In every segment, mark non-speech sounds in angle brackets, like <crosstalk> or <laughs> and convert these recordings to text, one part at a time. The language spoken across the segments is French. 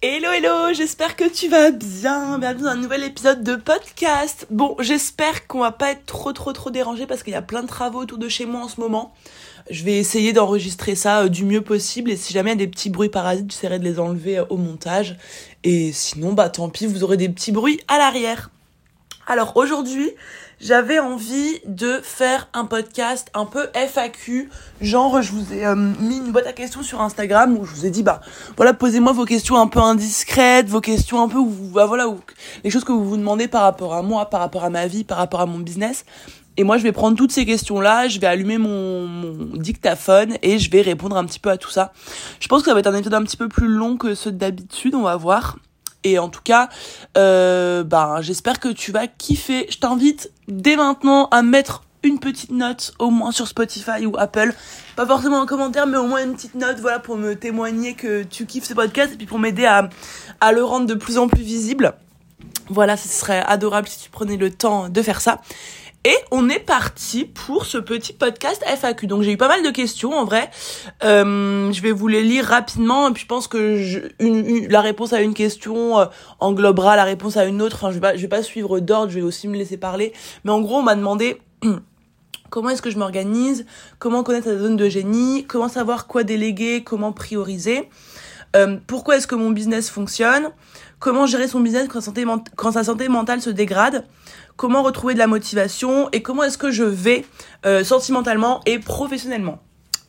Hello hello, j'espère que tu vas bien. Bienvenue dans un nouvel épisode de podcast. Bon, j'espère qu'on va pas être trop trop trop dérangé parce qu'il y a plein de travaux autour de chez moi en ce moment. Je vais essayer d'enregistrer ça euh, du mieux possible et si jamais il y a des petits bruits parasites, j'essaierai de les enlever euh, au montage. Et sinon, bah tant pis, vous aurez des petits bruits à l'arrière. Alors aujourd'hui, j'avais envie de faire un podcast un peu FAQ. Genre, je vous ai euh, mis une boîte à questions sur Instagram où je vous ai dit, bah voilà, posez-moi vos questions un peu indiscrètes, vos questions un peu, où, bah voilà, où, les choses que vous vous demandez par rapport à moi, par rapport à ma vie, par rapport à mon business. Et moi, je vais prendre toutes ces questions-là, je vais allumer mon, mon, dictaphone et je vais répondre un petit peu à tout ça. Je pense que ça va être un épisode un petit peu plus long que ceux d'habitude, on va voir. Et en tout cas, euh, ben, j'espère que tu vas kiffer. Je t'invite dès maintenant à mettre une petite note au moins sur Spotify ou Apple. Pas forcément un commentaire, mais au moins une petite note, voilà, pour me témoigner que tu kiffes ce podcast et puis pour m'aider à, à le rendre de plus en plus visible. Voilà, ce serait adorable si tu prenais le temps de faire ça. Et on est parti pour ce petit podcast FAQ. Donc j'ai eu pas mal de questions en vrai. Euh, je vais vous les lire rapidement et puis je pense que je, une, la réponse à une question euh, englobera la réponse à une autre. Enfin je vais pas, je vais pas suivre d'ordre, je vais aussi me laisser parler. Mais en gros on m'a demandé <clears throat> comment est-ce que je m'organise, comment connaître sa zone de génie, comment savoir quoi déléguer, comment prioriser, euh, pourquoi est-ce que mon business fonctionne, comment gérer son business quand, santé, quand sa santé mentale se dégrade, comment retrouver de la motivation et comment est-ce que je vais euh, sentimentalement et professionnellement.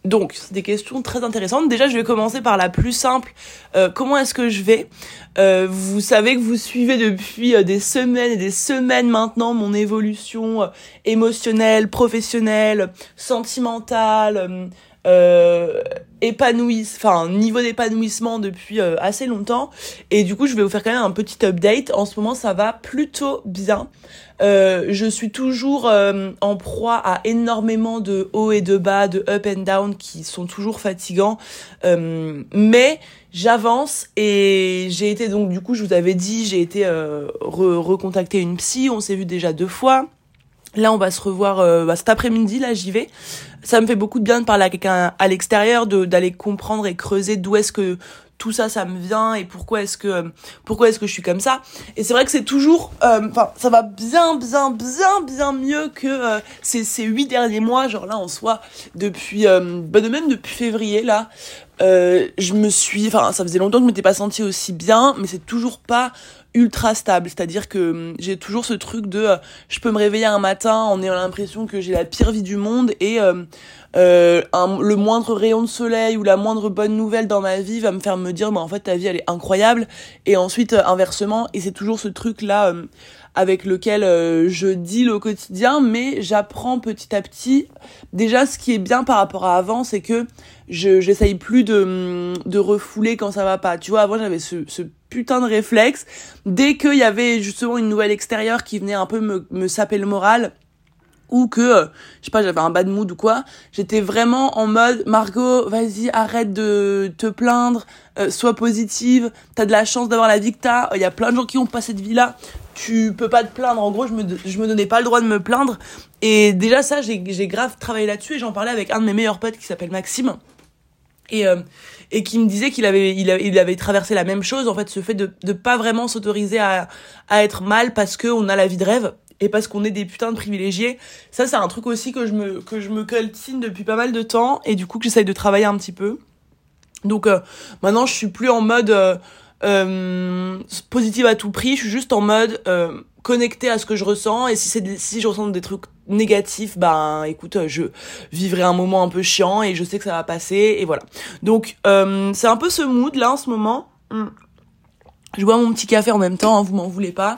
Donc, c'est des questions très intéressantes. Déjà, je vais commencer par la plus simple. Euh, comment est-ce que je vais? Euh, Vous savez que vous suivez depuis des semaines et des semaines maintenant mon évolution émotionnelle, professionnelle, sentimentale, épanouisse, enfin niveau d'épanouissement depuis assez longtemps. Et du coup, je vais vous faire quand même un petit update. En ce moment, ça va plutôt bien. Euh, je suis toujours euh, en proie à énormément de hauts et de bas, de up and down qui sont toujours fatigants. Euh, mais j'avance et j'ai été donc du coup, je vous avais dit, j'ai été re recontacter une psy. On s'est vu déjà deux fois. Là, on va se revoir euh, bah, cet après-midi. Là, j'y vais. Ça me fait beaucoup de bien de parler à quelqu'un à l'extérieur, d'aller comprendre et creuser d'où est-ce que tout ça, ça me vient et pourquoi est-ce que pourquoi est-ce que je suis comme ça. Et c'est vrai que c'est toujours, euh, enfin, ça va bien, bien, bien, bien mieux que euh, ces ces huit derniers mois. Genre là, en soi, depuis, euh, bah, de même depuis février là, euh, je me suis, enfin, ça faisait longtemps que je m'étais pas sentie aussi bien, mais c'est toujours pas ultra stable. C'est-à-dire que hum, j'ai toujours ce truc de euh, je peux me réveiller un matin en ayant l'impression que j'ai la pire vie du monde et euh, euh, un, le moindre rayon de soleil ou la moindre bonne nouvelle dans ma vie va me faire me dire bah en fait ta vie elle est incroyable et ensuite euh, inversement et c'est toujours ce truc là hum, avec lequel euh, je deal au quotidien, mais j'apprends petit à petit. Déjà, ce qui est bien par rapport à avant, c'est que je j'essaye plus de, hum, de refouler quand ça va pas. Tu vois, avant j'avais ce, ce putain de réflexe. Dès qu'il y avait justement une nouvelle extérieure qui venait un peu me, me saper le moral, ou que euh, je sais pas j'avais un bad mood ou quoi j'étais vraiment en mode Margot vas-y arrête de te plaindre euh, sois positive t'as de la chance d'avoir la vie que t'as il y a plein de gens qui ont pas cette vie là tu peux pas te plaindre. En gros je me je me donnais pas le droit de me plaindre. Et déjà ça j'ai j'ai grave travaillé là-dessus et j'en parlais avec un de mes meilleurs potes qui s'appelle Maxime. Et euh, et qui me disait qu'il avait il, avait il avait traversé la même chose. En fait ce fait de de pas vraiment s'autoriser à à être mal parce que on a la vie de rêve et parce qu'on est des putains de privilégiés. Ça c'est un truc aussi que je me que je me coltine depuis pas mal de temps et du coup que j'essaye de travailler un petit peu. Donc euh, maintenant je suis plus en mode euh, euh, positive à tout prix. Je suis juste en mode euh, connecté à ce que je ressens. Et si c'est si je ressens des trucs négatifs ben écoute je vivrai un moment un peu chiant et je sais que ça va passer et voilà. Donc euh, c'est un peu ce mood là en ce moment. Je bois mon petit café en même temps hein, vous m'en voulez pas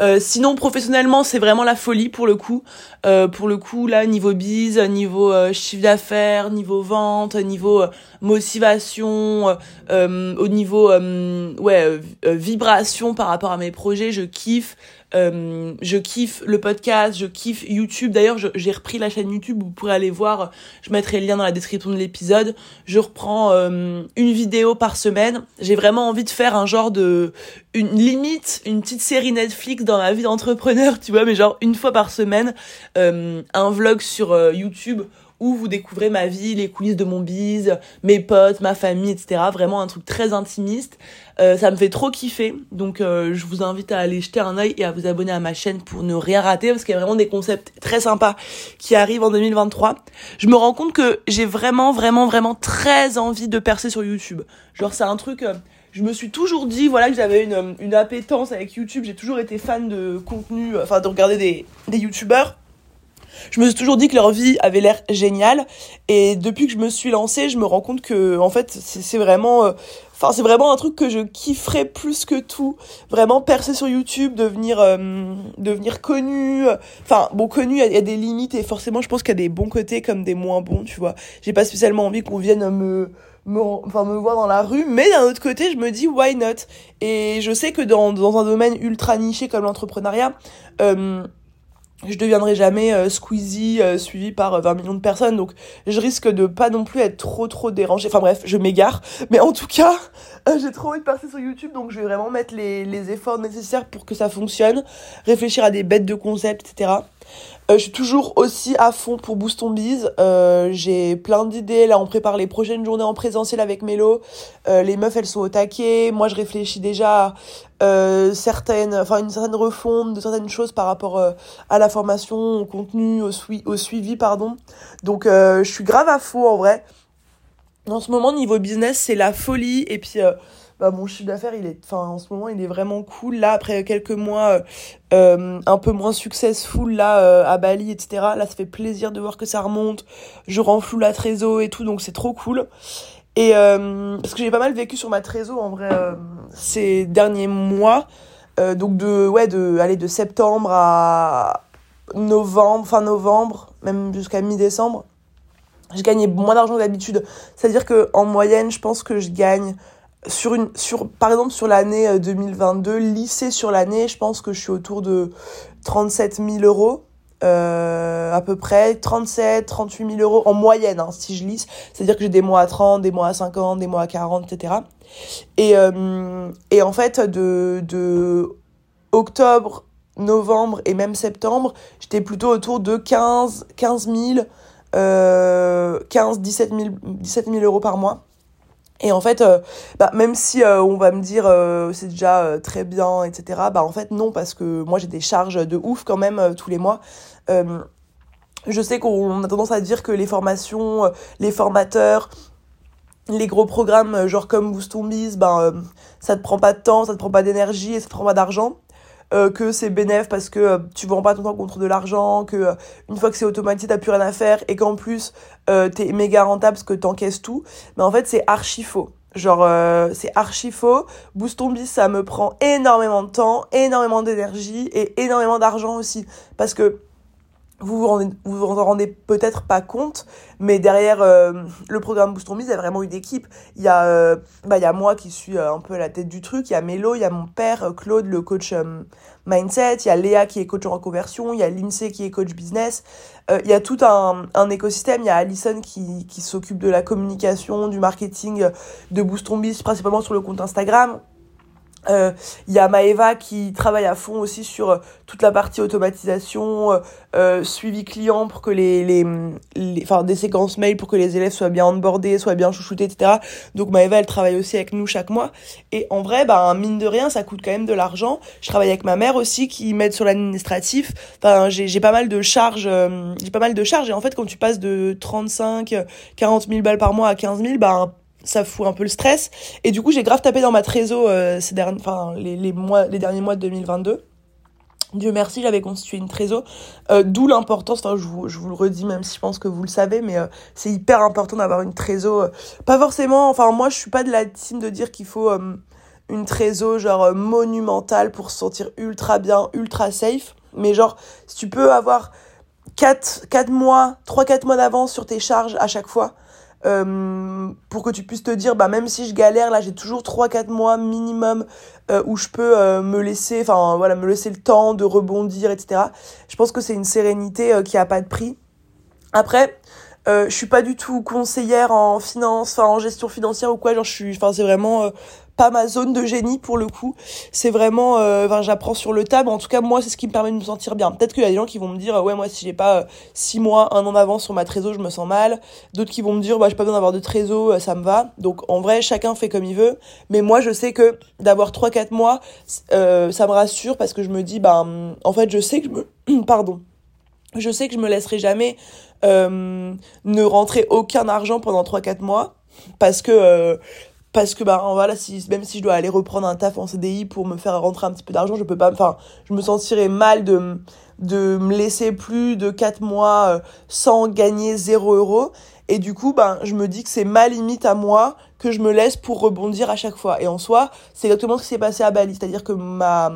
euh, sinon professionnellement c'est vraiment la folie pour le coup. Euh, pour le coup là niveau bise niveau euh, chiffre d'affaires niveau vente niveau motivation au niveau ouais vibration par rapport à mes projets je kiffe euh, je kiffe le podcast, je kiffe YouTube. D'ailleurs, j'ai repris la chaîne YouTube, vous pourrez aller voir, je mettrai le lien dans la description de l'épisode. Je reprends euh, une vidéo par semaine. J'ai vraiment envie de faire un genre de une limite, une petite série Netflix dans ma vie d'entrepreneur, <laughs> tu vois, mais genre une fois par semaine, euh, un vlog sur YouTube où vous découvrez ma vie, les coulisses de mon bise, mes potes, ma famille, etc. Vraiment un truc très intimiste. Euh, ça me fait trop kiffer. Donc euh, je vous invite à aller jeter un œil et à vous abonner à ma chaîne pour ne rien rater parce qu'il y a vraiment des concepts très sympas qui arrivent en 2023. Je me rends compte que j'ai vraiment, vraiment, vraiment très envie de percer sur YouTube. Genre c'est un truc... Euh, je me suis toujours dit voilà que j'avais une, une appétence avec YouTube. J'ai toujours été fan de contenu, enfin de regarder des, des YouTubeurs je me suis toujours dit que leur vie avait l'air géniale et depuis que je me suis lancée, je me rends compte que en fait c'est vraiment euh, enfin c'est vraiment un truc que je kifferais plus que tout, vraiment percer sur YouTube, devenir euh, devenir connu. Enfin bon connu, il y, a des limites et forcément je pense qu'il y a des bons côtés comme des moins bons, tu vois. J'ai pas spécialement envie qu'on vienne me me, enfin, me voir dans la rue, mais d'un autre côté, je me dis why not? Et je sais que dans, dans un domaine ultra niché comme l'entrepreneuriat, euh, je deviendrai jamais euh, Squeezie euh, suivi par 20 euh, millions de personnes donc je risque de pas non plus être trop trop dérangée. Enfin bref je m'égare. Mais en tout cas <laughs> j'ai trop envie de passer sur YouTube donc je vais vraiment mettre les, les efforts nécessaires pour que ça fonctionne. Réfléchir à des bêtes de concepts etc euh, je suis toujours aussi à fond pour Boost on. Euh, j'ai plein d'idées. Là, on prépare les prochaines journées en présentiel avec Mélo. Euh, les meufs, elles sont au taquet. Moi, je réfléchis déjà à certaines, enfin, une certaine refonte de certaines choses par rapport à la formation, au contenu, au, au suivi, pardon. Donc, je suis grave à fond en vrai. En ce moment, niveau business, c'est la folie. Et puis, bah, mon chiffre d'affaires, il est, enfin, en ce moment, il est vraiment cool. Là, après quelques mois euh, euh un peu moins successful, là, euh, à Bali, etc., là, ça fait plaisir de voir que ça remonte. Je renfloue la trésor et tout, donc c'est trop cool. Et parce que j'ai pas mal vécu sur ma trésor, en vrai, ces derniers mois. donc de, ouais, de, aller de septembre à novembre, fin novembre, même jusqu'à mi-décembre. Je gagnais moins d'argent que d'habitude. C'est-à-dire que en moyenne, je pense que je gagne sur une sur par exemple sur l'année 2022 euh, lycée sur l'année je pense que je suis autour de 37 000 euros euh, à peu près. 37 38 000 euros en moyenne hein, si je lisse. C'est à dire que j'ai des mois à 30 des mois à 50 des mois à 40 etc et euh, et en fait de de octobre novembre et même septembre j'étais plutôt autour de 15 15 000 euh, 15 17 000 17 000 euros par mois et en fait, euh, bah, même si euh, on va me dire euh, c'est déjà très bien, etc., bah en fait non, parce que moi j'ai des charges de ouf quand même tous les mois. je sais qu'on a tendance à dire que les formations, les formateurs, les gros programmes genre comme Boost on Biz, ben, ça te prend pas de temps, ça te prend pas d'énergie et ça te prend pas d'argent. Euh, que c'est bénéf parce que euh, tu vends pas ton temps contre de l'argent, que euh, une fois que c'est automatisé, t'as plus rien à faire et qu'en plus t'es méga rentable parce que t'encaisses tout. Mais en fait, c'est archi faux. Genre, c'est archi faux. Boost ton ça me prend énormément de temps, énormément d'énergie et énormément d'argent aussi. Parce que vous vous vous rendez peut-être pas compte, mais derrière euh, le programme Boost il y a vraiment une équipe. Il y a, euh, bah, il y a moi qui suis euh, un peu à la tête du truc, il y a Mélo, il y a mon père, Claude, le coach mindset, il y a Léa qui est coach en reconversion, il y a Lindsay qui est coach business. il y a tout un, un écosystème, il y a Alison qui, qui s'occupe de la communication, du marketing de Boost principalement sur le compte Instagram. Il euh, y a Maeva qui travaille à fond aussi sur euh, toute la partie automatisation, euh, euh, suivi client pour que les, les, enfin des séquences mail pour que les élèves soient bien onboardés, soient bien chouchoutés, etc. Donc Maeva elle travaille aussi avec nous chaque mois. Et en vrai, bah mine de rien, ça coûte quand même de l'argent. Je travaille avec ma mère aussi qui m'aide sur l'administratif. Enfin j'ai pas mal de charges, j'ai pas mal de charges. Et en fait quand tu passes de 35, 40 000 balles par mois à 15 000, bah ça fout un peu le stress. Et du coup, j'ai grave tapé dans ma trésor euh, ces derniers, enfin, les, les, mois, les derniers mois de 2022. Dieu merci, j'avais constitué une trésor. Euh, D'où l'importance, enfin, je vous, je vous le redis, même si je pense que vous le savez, mais euh, c'est hyper important d'avoir une trésor. Pas forcément, enfin, moi, je suis pas de la team de dire qu'il faut une trésor, genre, monumentale pour se sentir ultra bien, ultra safe. Mais genre, si tu peux avoir 4, 4 mois, 3-4 mois d'avance sur tes charges à chaque fois, euh, pour que tu puisses te dire bah même si je galère là j'ai toujours 3 4 mois minimum euh, où je peux euh, me laisser enfin voilà me laisser le temps de rebondir etc. Je pense que c'est une sérénité qui a pas de prix. Après je suis pas du tout conseillère en finance en gestion financière ou quoi genre je suis enfin c'est vraiment pas ma zone de génie pour le coup. C'est vraiment, euh, j'apprends sur le table. En tout cas, moi, c'est ce qui me permet de me sentir bien. Peut-être qu'il y a des gens qui vont me dire, ouais, moi, si j'ai pas euh, six mois, un an d'avance sur ma trésor, je me sens mal. D'autres qui vont me dire, bah, j'ai pas besoin d'avoir de trésor, euh, ça me va. Donc, en vrai, chacun fait comme il veut. Mais moi, je sais que d'avoir trois, quatre mois, euh, ça me rassure parce que je me dis, bah, en fait, je sais que je me, <clears throat> pardon, je sais que je me laisserai jamais euh, ne rentrer aucun argent pendant 3-4 mois parce que euh, parce que bah voilà même si je dois aller reprendre un taf en CDI pour me faire rentrer un petit peu d'argent je peux pas enfin je me sentirais mal de me laisser plus de 4 mois euh, sans gagner 0 euros et du coup ben je me dis que c'est ma limite à moi que je me laisse pour rebondir à chaque fois. Et en soi c'est exactement ce qui s'est passé à Bali. C'est à dire que ma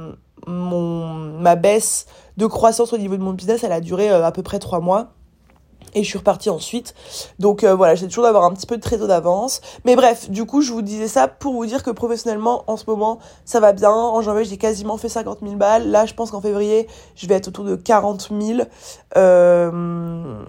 ma baisse de croissance au niveau de mon business elle a duré à peu près 3 mois et je suis repartie ensuite. Donc euh, voilà, j'ai toujours d'avoir un petit peu de trésor d'avance. Mais bref, du coup, je vous disais ça pour vous dire que professionnellement, en ce moment, ça va bien. En janvier, j'ai quasiment fait 50 000 balles. Là, je pense qu'en février, je vais être autour de 40 000. Euh,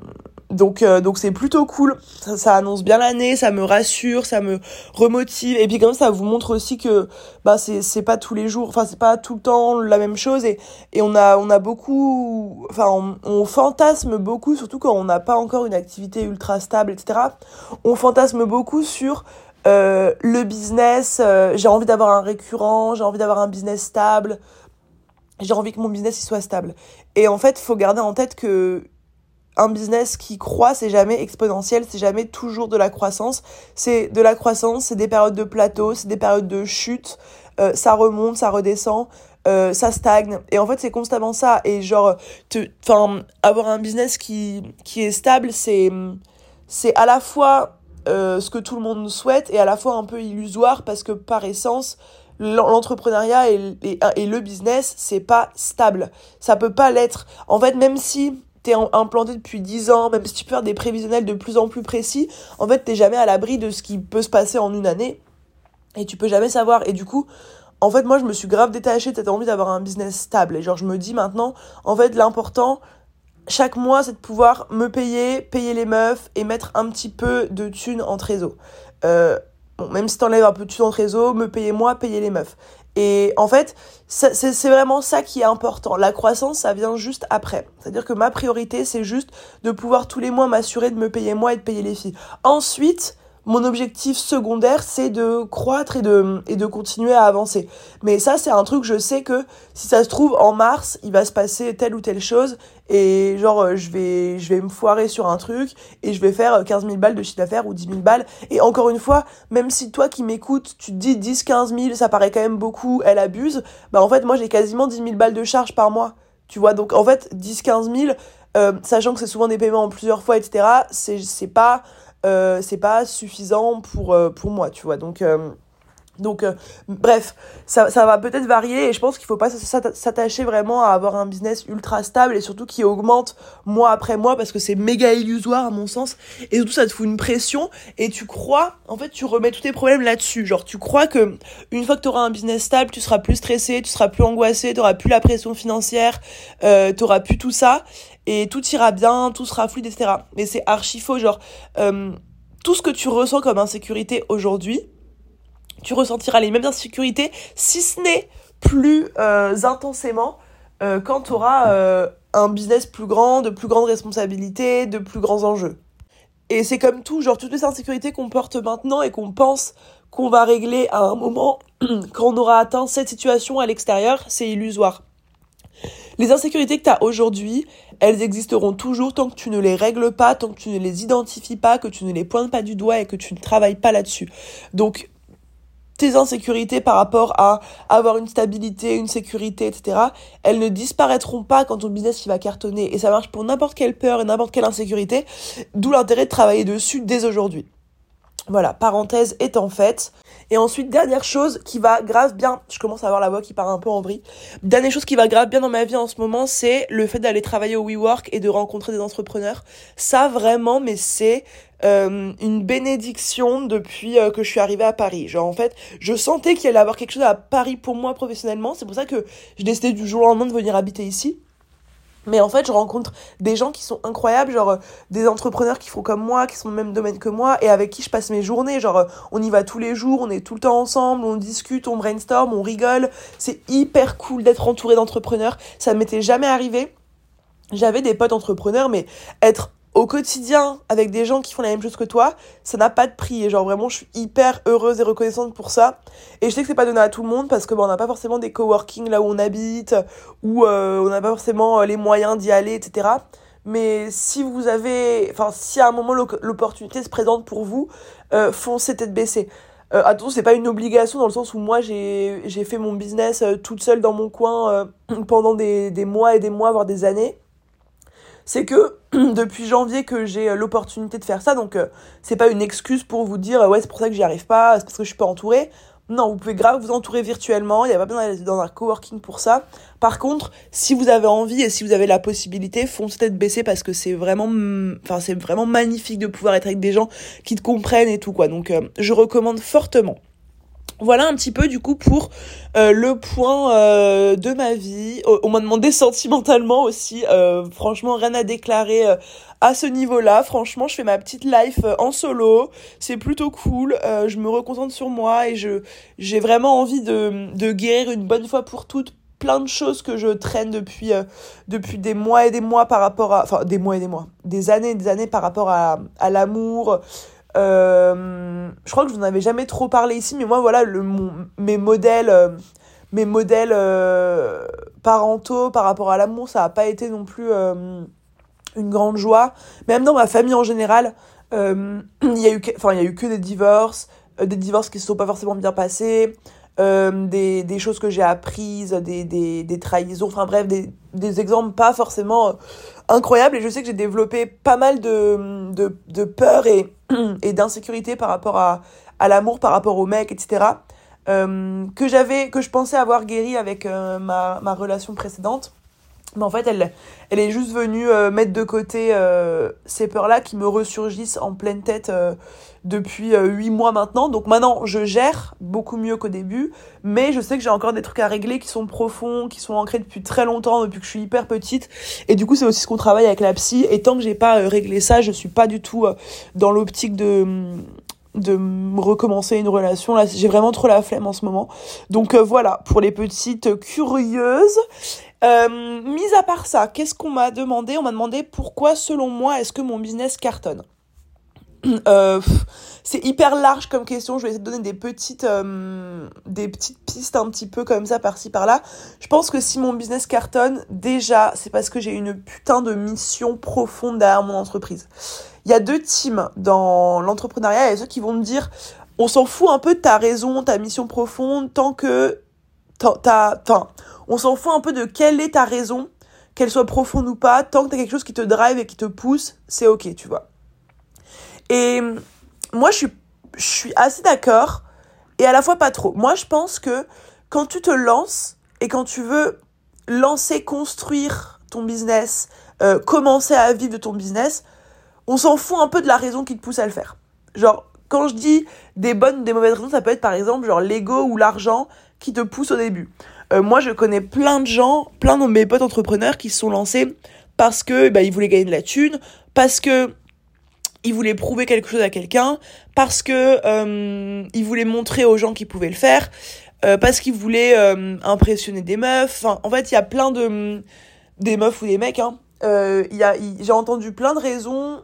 donc euh, donc c'est plutôt cool. Ça, ça annonce bien l'année, ça me rassure, ça me remotive et puis comme ça vous montre aussi que bah c'est c'est pas tous les jours, enfin c'est pas tout le temps la même chose et et on a on a beaucoup enfin on, on fantasme beaucoup surtout quand on n'a pas encore une activité ultra stable etc. On fantasme beaucoup sur euh, le business, euh, j'ai envie d'avoir un récurrent, j'ai envie d'avoir un business stable, j'ai envie que mon business il soit stable. Et en fait, faut garder en tête que un business qui croît, c'est jamais exponentiel, c'est jamais toujours de la croissance. C'est de la croissance, c'est des périodes de plateau, c'est des périodes de chute, euh, ça remonte, ça redescend, euh, ça stagne. Et en fait, c'est constamment ça. Et genre, enfin, avoir un business qui, qui est stable, c'est, c'est à la fois euh, ce que tout le monde souhaite et à la fois un peu illusoire parce que par essence, l'entrepreneuriat et, et, et, le business, c'est pas stable. Ça peut pas l'être. En fait, même si t'es implanté depuis 10 ans, même si tu peux faire des prévisionnels de plus en plus précis, en fait, t'es jamais à l'abri de ce qui peut se passer en une année. Et tu peux jamais savoir. Et du coup, en fait, moi, je me suis grave détachée cette envie d'avoir un business stable. Et genre, je me dis maintenant, en fait, l'important, chaque mois, c'est de pouvoir me payer, payer les meufs et mettre un petit peu de thunes en trésor. Euh, bon, même si t'enlèves un peu de thunes en trésor, me payer moi, payer les meufs. Et en fait, c'est vraiment ça qui est important. La croissance, ça vient juste après. C'est-à-dire que ma priorité, c'est juste de pouvoir tous les mois m'assurer de me payer moi et de payer les filles. Ensuite, mon objectif secondaire, c'est de croître et de, continuer à avancer. Mais ça, c'est un truc, je sais que si ça se trouve, en mars, il va se passer telle ou telle chose, et genre, euh, je vais, je vais me foirer sur un truc, et je vais faire 15 000 balles de chiffre d'affaires ou 10 000 balles. Et encore une fois, même si toi qui m'écoutes, tu te dis 10, 15 000, ça paraît quand même beaucoup, elle abuse, bah en fait, moi, j'ai quasiment 10 000 balles de charge par mois. Tu vois, donc en fait, 10, 15 000, euh, sachant que c'est souvent des paiements en plusieurs fois, etc., c'est pas euh, c'est pas suffisant pour, euh, pour moi, tu vois. Donc, euh, donc bref, ça, ça va peut-être varier et je pense qu'il faut pas s'attacher vraiment à avoir un business ultra stable et surtout qui augmente mois après mois parce que c'est méga illusoire à mon sens et surtout ça te fout une pression et tu crois, en fait tu remets tous tes problèmes là-dessus. Genre tu crois que une fois que tu auras un business stable, tu seras plus stressé, tu seras plus angoissé, tu plus la pression financière, euh, tu plus tout ça et tout ira bien, tout sera fluide, etc. Mais c'est archi faux, genre, euh, tout ce que tu ressens comme insécurité aujourd'hui, tu ressentiras les mêmes insécurités, si ce n'est plus euh, intensément, euh, quand tu auras un business plus grand, de plus grandes responsabilités, de plus grands enjeux. Et c'est comme tout, genre toutes les insécurités qu'on porte maintenant et qu'on pense qu'on va régler à un moment, <clears throat> quand on aura atteint cette situation à l'extérieur, c'est illusoire. Les insécurités que tu as aujourd'hui, elles existeront toujours tant que tu ne les règles pas, tant que tu ne les identifies pas, que tu ne les pointes pas du doigt et que tu ne travailles pas là-dessus. Donc, tes insécurités par rapport à avoir une stabilité, une sécurité, etc., elles ne disparaîtront pas quand ton business il va cartonner. Et ça marche pour n'importe quelle peur et n'importe quelle insécurité, d'où l'intérêt de travailler dessus dès aujourd'hui. Voilà, parenthèse étant faite. Et ensuite, dernière chose qui va grave bien, je commence à avoir la voix qui part un peu en vrille. Dernière chose qui va grave bien dans ma vie en ce moment, c'est le fait d'aller travailler au WeWork et de rencontrer des entrepreneurs. Ça vraiment, mais c'est euh, une bénédiction depuis euh, que je suis arrivée à Paris. Genre en fait, je sentais qu'il allait avoir quelque chose à Paris pour moi professionnellement. C'est pour ça que j'ai décidé du jour au lendemain de venir habiter ici. Mais en fait, je rencontre des gens qui sont incroyables, genre euh, des entrepreneurs qui font comme moi, qui sont dans le même domaine que moi, et avec qui je passe mes journées. Genre, euh, on y va tous les jours, on est tout le temps ensemble, on discute, on brainstorm, on rigole. C'est hyper cool d'être entouré d'entrepreneurs. Ça m'était jamais arrivé. J'avais des potes entrepreneurs, mais être au quotidien avec des gens qui font la même chose que toi, ça n'a pas de prix. Et genre vraiment, je suis hyper heureuse et reconnaissante pour ça. Et je sais que c'est pas donné à tout le monde parce que bon, on n'a pas forcément des coworking là où on habite, ou euh, on n'a pas forcément euh, les moyens d'y aller, etc. Mais si vous avez, enfin, si à un moment l'opportunité se présente pour vous, euh, foncez tête baissée. Euh, attention, c'est pas une obligation dans le sens où moi j'ai fait mon business euh, toute seule dans mon coin pendant des, des mois et des mois, voire des années c'est que <clears throat> depuis janvier que j'ai euh, l'opportunité de faire ça, donc euh, c'est pas une excuse pour vous dire ouais c'est pour ça que j'y arrive pas, c'est parce que je suis pas entourée. Non, vous pouvez grave vous entourer virtuellement, il n'y a pas besoin d'aller dans un coworking pour ça. Par contre, si vous avez envie et si vous avez la possibilité, foncez tête baissée parce que c'est vraiment magnifique de pouvoir être avec des gens qui te comprennent et tout quoi. Donc euh, je recommande fortement. Voilà un petit peu du coup pour euh, le point euh, de ma vie. On m'a demandé <laughs> sentimentalement aussi. Euh, franchement, rien à déclarer à ce niveau-là. Franchement, je fais ma petite life en solo. C'est plutôt cool. je me reconcentre sur moi et je j'ai vraiment envie de, de guérir une bonne fois pour toutes plein de choses que je traîne depuis depuis des mois et des mois par rapport à enfin des mois et des mois des années et des années par rapport à à l'amour je crois que je vous en avais jamais trop parlé ici, mais moi, voilà, le, mes modèles, euh, mes modèles euh, parentaux par rapport à l'amour, ça n'a pas été non plus une grande joie. Même dans ma famille en général, <clears throat> il y a eu, a eu que des divorces, des divorces qui se sont pas forcément bien passés. des, des choses que j'ai apprises, des, des, des trahisons, enfin bref, des, des exemples pas forcément incroyables. Et je sais que j'ai développé pas mal de, de, de peur et, <clears throat> et d'insécurité par rapport à, à l'amour, par rapport au mec, etc. Euh, que j'avais, que je pensais avoir guéri avec euh, ma, ma relation précédente. Mais en fait, elle, elle est juste venue euh, mettre de côté euh, ces peurs-là qui me ressurgissent en pleine tête euh, depuis huit mois maintenant. Donc maintenant, je gère beaucoup mieux qu'au début, mais je sais que j'ai encore des trucs à régler qui sont profonds, qui sont ancrés depuis très longtemps, depuis que je suis hyper petite. Et du coup, c'est aussi ce qu'on travaille avec la psy. Et tant que j'ai pas réglé ça, je suis pas du tout dans l'optique de de recommencer une relation là j'ai vraiment trop la flemme en ce moment donc voilà pour les petites curieuses euh, mis à part ça, qu'est-ce qu'on m'a demandé? On m'a demandé pourquoi, selon moi, est-ce que mon business cartonne? <clears throat> Euh, c'est hyper large comme question. Je vais essayer de donner des petites, euh, des petites pistes un petit peu comme ça par-ci par-là. Je pense que si mon business cartonne, déjà, c'est parce que j'ai une putain de mission profonde derrière mon entreprise. Il y a deux teams dans l'entrepreneuriat. Il y a ceux qui vont me dire, on s'en fout un peu de ta raison, ta mission profonde, tant que t'as, enfin, on s'en fout un peu de quelle est ta raison, qu'elle soit profonde ou pas, tant que t'as quelque chose qui te drive et qui te pousse, c'est ok, tu vois. Et moi, je suis, je suis assez d'accord, et à la fois pas trop. Moi, je pense que quand tu te lances et quand tu veux lancer, construire ton business, euh, commencer à vivre de ton business, on s'en fout un peu de la raison qui te pousse à le faire. Genre, quand je dis des bonnes ou des mauvaises raisons, ça peut être par exemple genre l'ego ou l'argent qui te pousse au début. Euh, moi, je connais plein de gens, plein de mes potes entrepreneurs qui se sont lancés parce que bah, ils voulaient gagner de la thune, parce que ils voulaient prouver quelque chose à quelqu'un, parce que euh, ils voulaient montrer aux gens qu'ils pouvaient le faire, euh, parce qu'ils voulaient impressionner des meufs. Enfin, en fait, il y a plein de des meufs ou des mecs. Hein. Y j'ai entendu plein de raisons,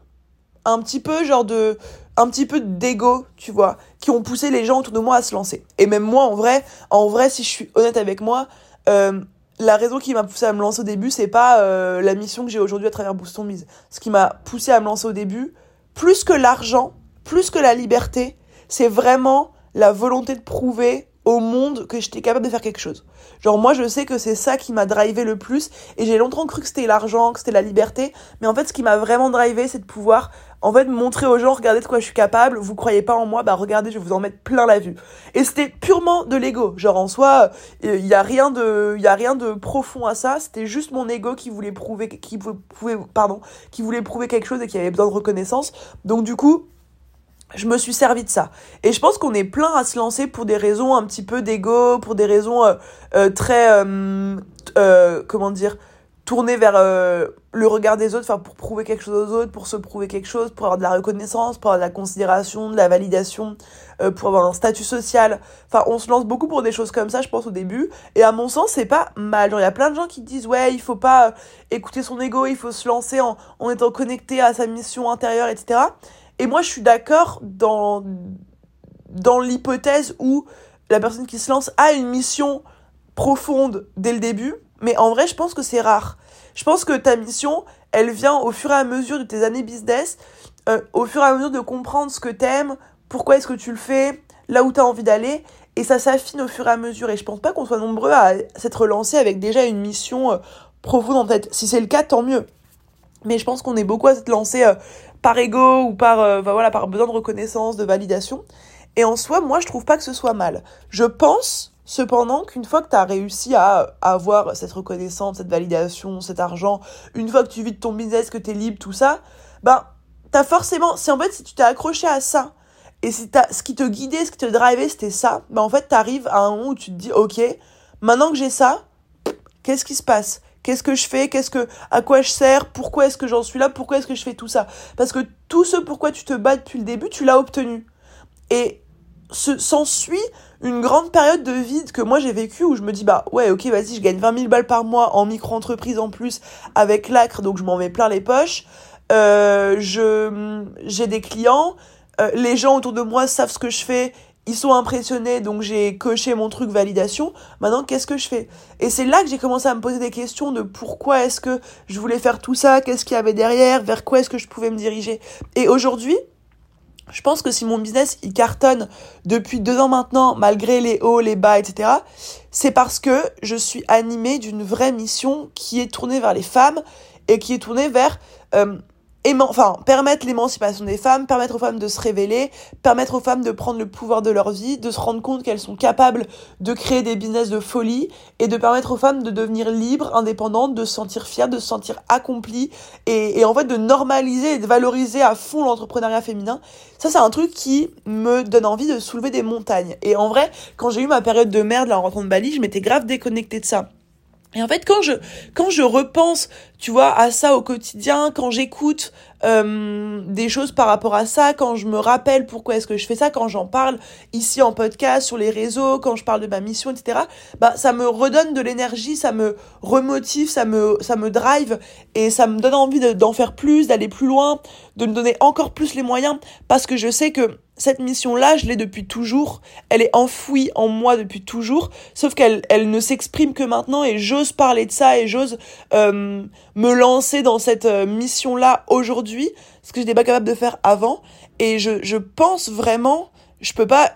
un petit peu genre de un petit peu d'ego, tu vois, qui ont poussé les gens autour de moi à se lancer. Et même moi, en vrai, en vrai, si je suis honnête avec moi, euh, la raison qui m'a poussé à me lancer au début, c'est pas euh, la mission que j'ai aujourd'hui à travers Boost Mise. Ce qui m'a poussé à me lancer au début, plus que l'argent, plus que la liberté, c'est vraiment la volonté de prouver au monde que j'étais capable de faire quelque chose. Genre moi je sais que c'est ça qui m'a drivé le plus et j'ai longtemps cru que c'était l'argent, que c'était la liberté, mais en fait ce qui m'a vraiment drivé c'est de pouvoir en fait montrer aux gens regardez de quoi je suis capable, vous croyez pas en moi, bah regardez, je vais vous en mettre plein la vue. Et c'était purement de l'ego, genre en soi, il euh, y a rien de il y a rien de profond à ça, c'était juste mon ego qui voulait prouver qui pouvait pardon, qui voulait prouver quelque chose et qui avait besoin de reconnaissance. Donc du coup, je me suis servi de ça. Et je pense qu'on est plein à se lancer pour des raisons un petit peu d'ego, pour des raisons euh, euh, très, comment dire, tourner vers euh, le regard des autres, enfin pour prouver quelque chose aux autres, pour se prouver quelque chose, pour avoir de la reconnaissance, pour avoir de la considération, de la validation, euh, pour avoir un statut social. Enfin, on se lance beaucoup pour des choses comme ça, je pense au début. Et à mon sens, c'est pas mal. Il y a plein de gens qui disent ouais, il faut pas euh, écouter son ego, il faut se lancer en, en étant connecté à sa mission intérieure, etc. Et moi, je suis d'accord dans dans l'hypothèse où la personne qui se lance a une mission profonde dès le début mais en vrai, je pense que c'est rare. Je pense que ta mission, elle vient au fur et à mesure de tes années business, euh, au fur et à mesure de comprendre ce que t'aimes, pourquoi est-ce que tu le fais, là où t'as envie d'aller, et ça s'affine au fur et à mesure. Et je pense pas qu'on soit nombreux à s'être lancé avec déjà une mission euh, profonde en tête. Si c'est le cas, tant mieux. Mais je pense qu'on est beaucoup à s'être lancé euh, par ego ou par, voilà, par besoin de reconnaissance, de validation. Et en soi, moi, je trouve pas que ce soit mal. Je pense Cependant, qu'une fois que tu as réussi à avoir cette reconnaissance, cette validation, cet argent, une fois que tu vis ton business, que tu es libre, tout ça, ben, t'as forcément, si en fait, si tu t'es accroché à ça, et si ce qui te guidait, ce qui te drivait, c'était ça, ben en fait, t'arrives à un moment où tu te dis, ok, maintenant que j'ai ça, qu'est-ce qui se passe? Qu'est-ce que je fais? Qu'est-ce que, à quoi je sers? Pourquoi est-ce que j'en suis là? Pourquoi est-ce que je fais tout ça? Parce que tout ce pourquoi tu te bats depuis le début, tu l'as obtenu. Et s'ensuit une grande période de vide que moi j'ai vécu où je me dis bah ouais ok vas-y je gagne 20 000 balles par mois en micro-entreprise en plus avec l'acre donc je m'en mets plein les poches. Euh, je j'ai des clients euh, les gens autour de moi savent ce que je fais ils sont impressionnés donc j'ai coché mon truc validation. Maintenant qu'est-ce que je fais? Et c'est là que j'ai commencé à me poser des questions de pourquoi est-ce que je voulais faire tout ça? Qu'est-ce qu'il y avait derrière? Vers quoi est-ce que je pouvais me diriger? Et aujourd'hui je pense que si mon business il cartonne depuis deux ans maintenant, malgré les hauts, les bas, etc., c'est parce que je suis animée d'une vraie mission qui est tournée vers les femmes et qui est tournée vers euh, enfin, permettre l'émancipation des femmes, permettre aux femmes de se révéler, permettre aux femmes de prendre le pouvoir de leur vie, de se rendre compte qu'elles sont capables de créer des business de folie et de permettre aux femmes de devenir libres, indépendantes, de se sentir fières, de se sentir accomplies et, en fait de normaliser et de valoriser à fond l'entrepreneuriat féminin. Ça, c'est un truc qui me donne envie de soulever des montagnes. Et en vrai, quand j'ai eu ma période de merde là en rentrant de Bali, je m'étais grave déconnectée de ça. Et en fait, quand je, quand je repense, tu vois, à ça au quotidien, quand j'écoute euh, des choses par rapport à ça, quand je me rappelle pourquoi est-ce que je fais ça, quand j'en parle ici en podcast, sur les réseaux, quand je parle de ma mission, etc., bah, ça me redonne de l'énergie, ça me remotive, ça me, ça me drive et ça me donne envie d'en faire plus, d'aller plus loin, de me donner encore plus les moyens parce que je sais que cette mission-là, je l'ai depuis toujours. Elle est enfouie en moi depuis toujours. Sauf qu'elle elle ne s'exprime que maintenant et j'ose parler de ça et j'ose euh, me lancer dans cette euh, mission-là aujourd'hui. Ce que je n'étais pas capable de faire avant. Et je, je pense vraiment, je peux pas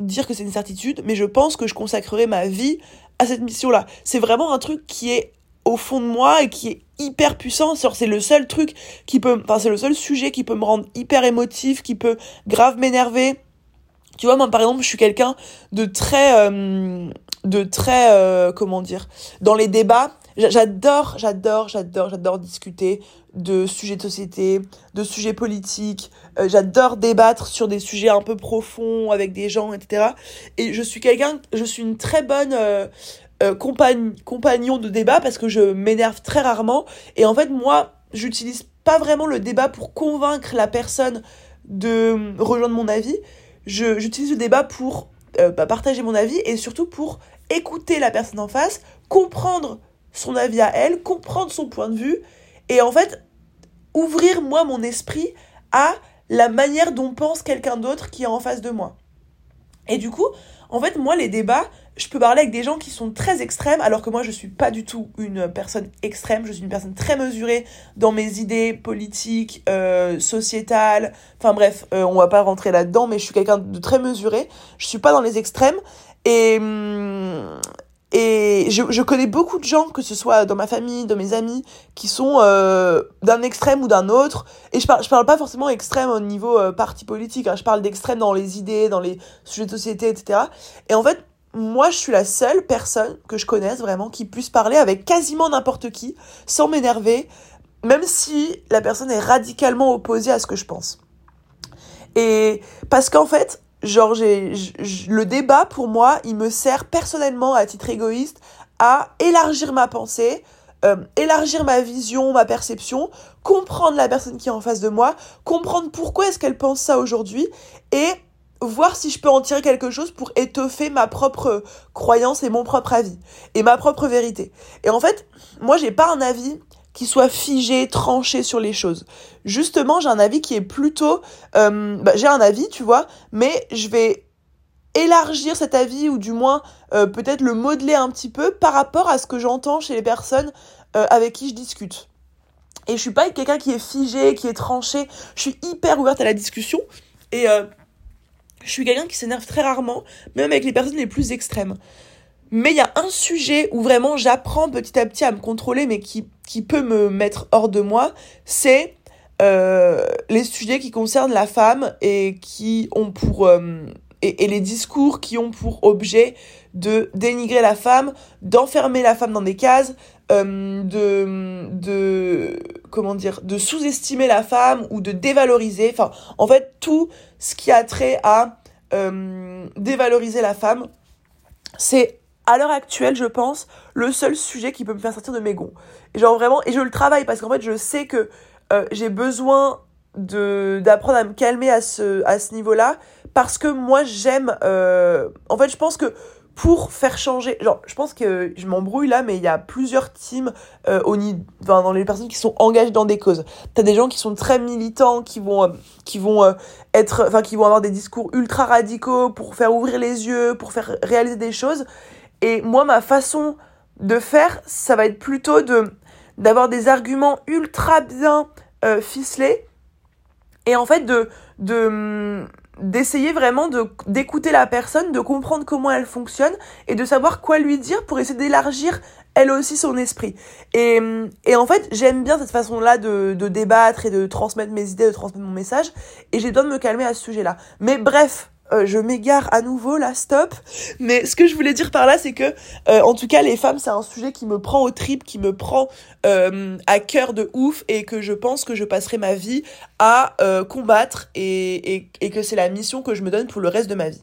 dire que c'est une certitude, mais je pense que je consacrerai ma vie à cette mission-là. C'est vraiment un truc qui est au fond de moi et qui est hyper puissant. C'est le seul truc qui peut, enfin, c'est le seul sujet qui peut me rendre hyper émotif, qui peut grave m'énerver. Tu vois, moi, par exemple, je suis quelqu'un de très, euh, de très, euh, comment dire, dans les débats, j'adore, j'adore, j'adore, j'adore discuter de sujets de société, de sujets politiques. Euh, j'adore débattre sur des sujets un peu profonds avec des gens, etc. Et je suis quelqu'un, je suis une très bonne euh, compagnon de débat parce que je m'énerve très rarement. Et en fait, moi, j'utilise pas vraiment le débat pour convaincre la personne de rejoindre mon avis. J'utilise le débat pour euh, bah, partager mon avis et surtout pour écouter la personne en face, comprendre son avis à elle, comprendre son point de vue et en fait ouvrir moi mon esprit à la manière dont pense quelqu'un d'autre qui est en face de moi. Et du coup, en fait, moi, les débats, je peux parler avec des gens qui sont très extrêmes, alors que moi, je suis pas du tout une personne extrême. Je suis une personne très mesurée dans mes idées politiques, euh, sociétales. Enfin bref, euh, on va pas rentrer là-dedans, mais je suis quelqu'un de très mesuré. Je suis pas dans les extrêmes. Et, hum, et je, je, connais beaucoup de gens, que ce soit dans ma famille, dans mes amis, qui sont euh, d'un extrême ou d'un autre. Et je parle, je parle pas forcément extrême au niveau euh, parti politique, hein. je parle d'extrême dans les idées, dans les sujets de société, etc. Et en fait, moi, je suis la seule personne que je connaisse vraiment qui puisse parler avec quasiment n'importe qui, sans m'énerver, même si la personne est radicalement opposée à ce que je pense. Et parce qu'en fait, genre j'ai le débat pour moi il me sert personnellement à titre égoïste à élargir ma pensée euh, élargir ma vision, ma perception, comprendre la personne qui est en face de moi, comprendre pourquoi est-ce qu'elle pense ça aujourd'hui et voir si je peux en tirer quelque chose pour étoffer ma propre croyance et mon propre avis et ma propre vérité. Et en fait, moi j'ai pas un avis qui soit figé, tranché sur les choses. Justement, j'ai un avis qui est plutôt euh, bah, j'ai un avis, tu vois, mais je vais élargir cet avis ou du moins euh, peut-être le modeler un petit peu par rapport à ce que j'entends chez les personnes euh, avec qui je discute. Et je suis pas quelqu'un qui est figé, qui est tranché. Je suis hyper ouverte à la discussion et je suis quelqu'un qui s'énerve très rarement, même avec les personnes les plus extrêmes. Mais il y a un sujet où vraiment j'apprends petit à petit à me contrôler, mais qui, qui peut me mettre hors de moi, c'est les sujets qui concernent la femme et qui ont pour et, les discours qui ont pour objet de dénigrer la femme, d'enfermer la femme dans des cases, euh, de, de comment dire, de sous-estimer la femme ou de dévaloriser. Enfin, en fait, tout ce qui a trait à euh, dévaloriser la femme, c'est à l'heure actuelle, je pense, le seul sujet qui peut me faire sortir de mes gonds. Et genre vraiment, et je le travaille parce qu'en fait, je sais que euh, j'ai besoin de d'apprendre à me calmer à ce à ce niveau-là parce que moi j'aime euh, en fait je pense que pour faire changer genre je pense que je m'embrouille là mais il y a plusieurs teams euh, au enfin, dans les personnes qui sont engagées dans des causes t'as des gens qui sont très militants qui vont euh, qui vont être enfin qui vont avoir des discours ultra radicaux pour faire ouvrir les yeux pour faire réaliser des choses et moi ma façon de faire ça va être plutôt de d'avoir des arguments ultra bien ficelés et en fait de de d'essayer vraiment d'écouter la personne, de comprendre comment elle fonctionne et de savoir quoi lui dire pour essayer d'élargir elle aussi son esprit. Et, et en fait, j'aime bien cette façon-là de, de débattre et de transmettre mes idées, de transmettre mon message et j'ai besoin de me calmer à ce sujet-là. Mais bref, euh, je m'égare à nouveau là, stop. Mais ce que je voulais dire par là, c'est que, euh, en tout cas, les femmes, c'est un sujet qui me prend au trip, qui me prend euh, à cœur de ouf, et que je pense que je passerai ma vie à combattre, et, et, et que c'est la mission que je me donne pour le reste de ma vie.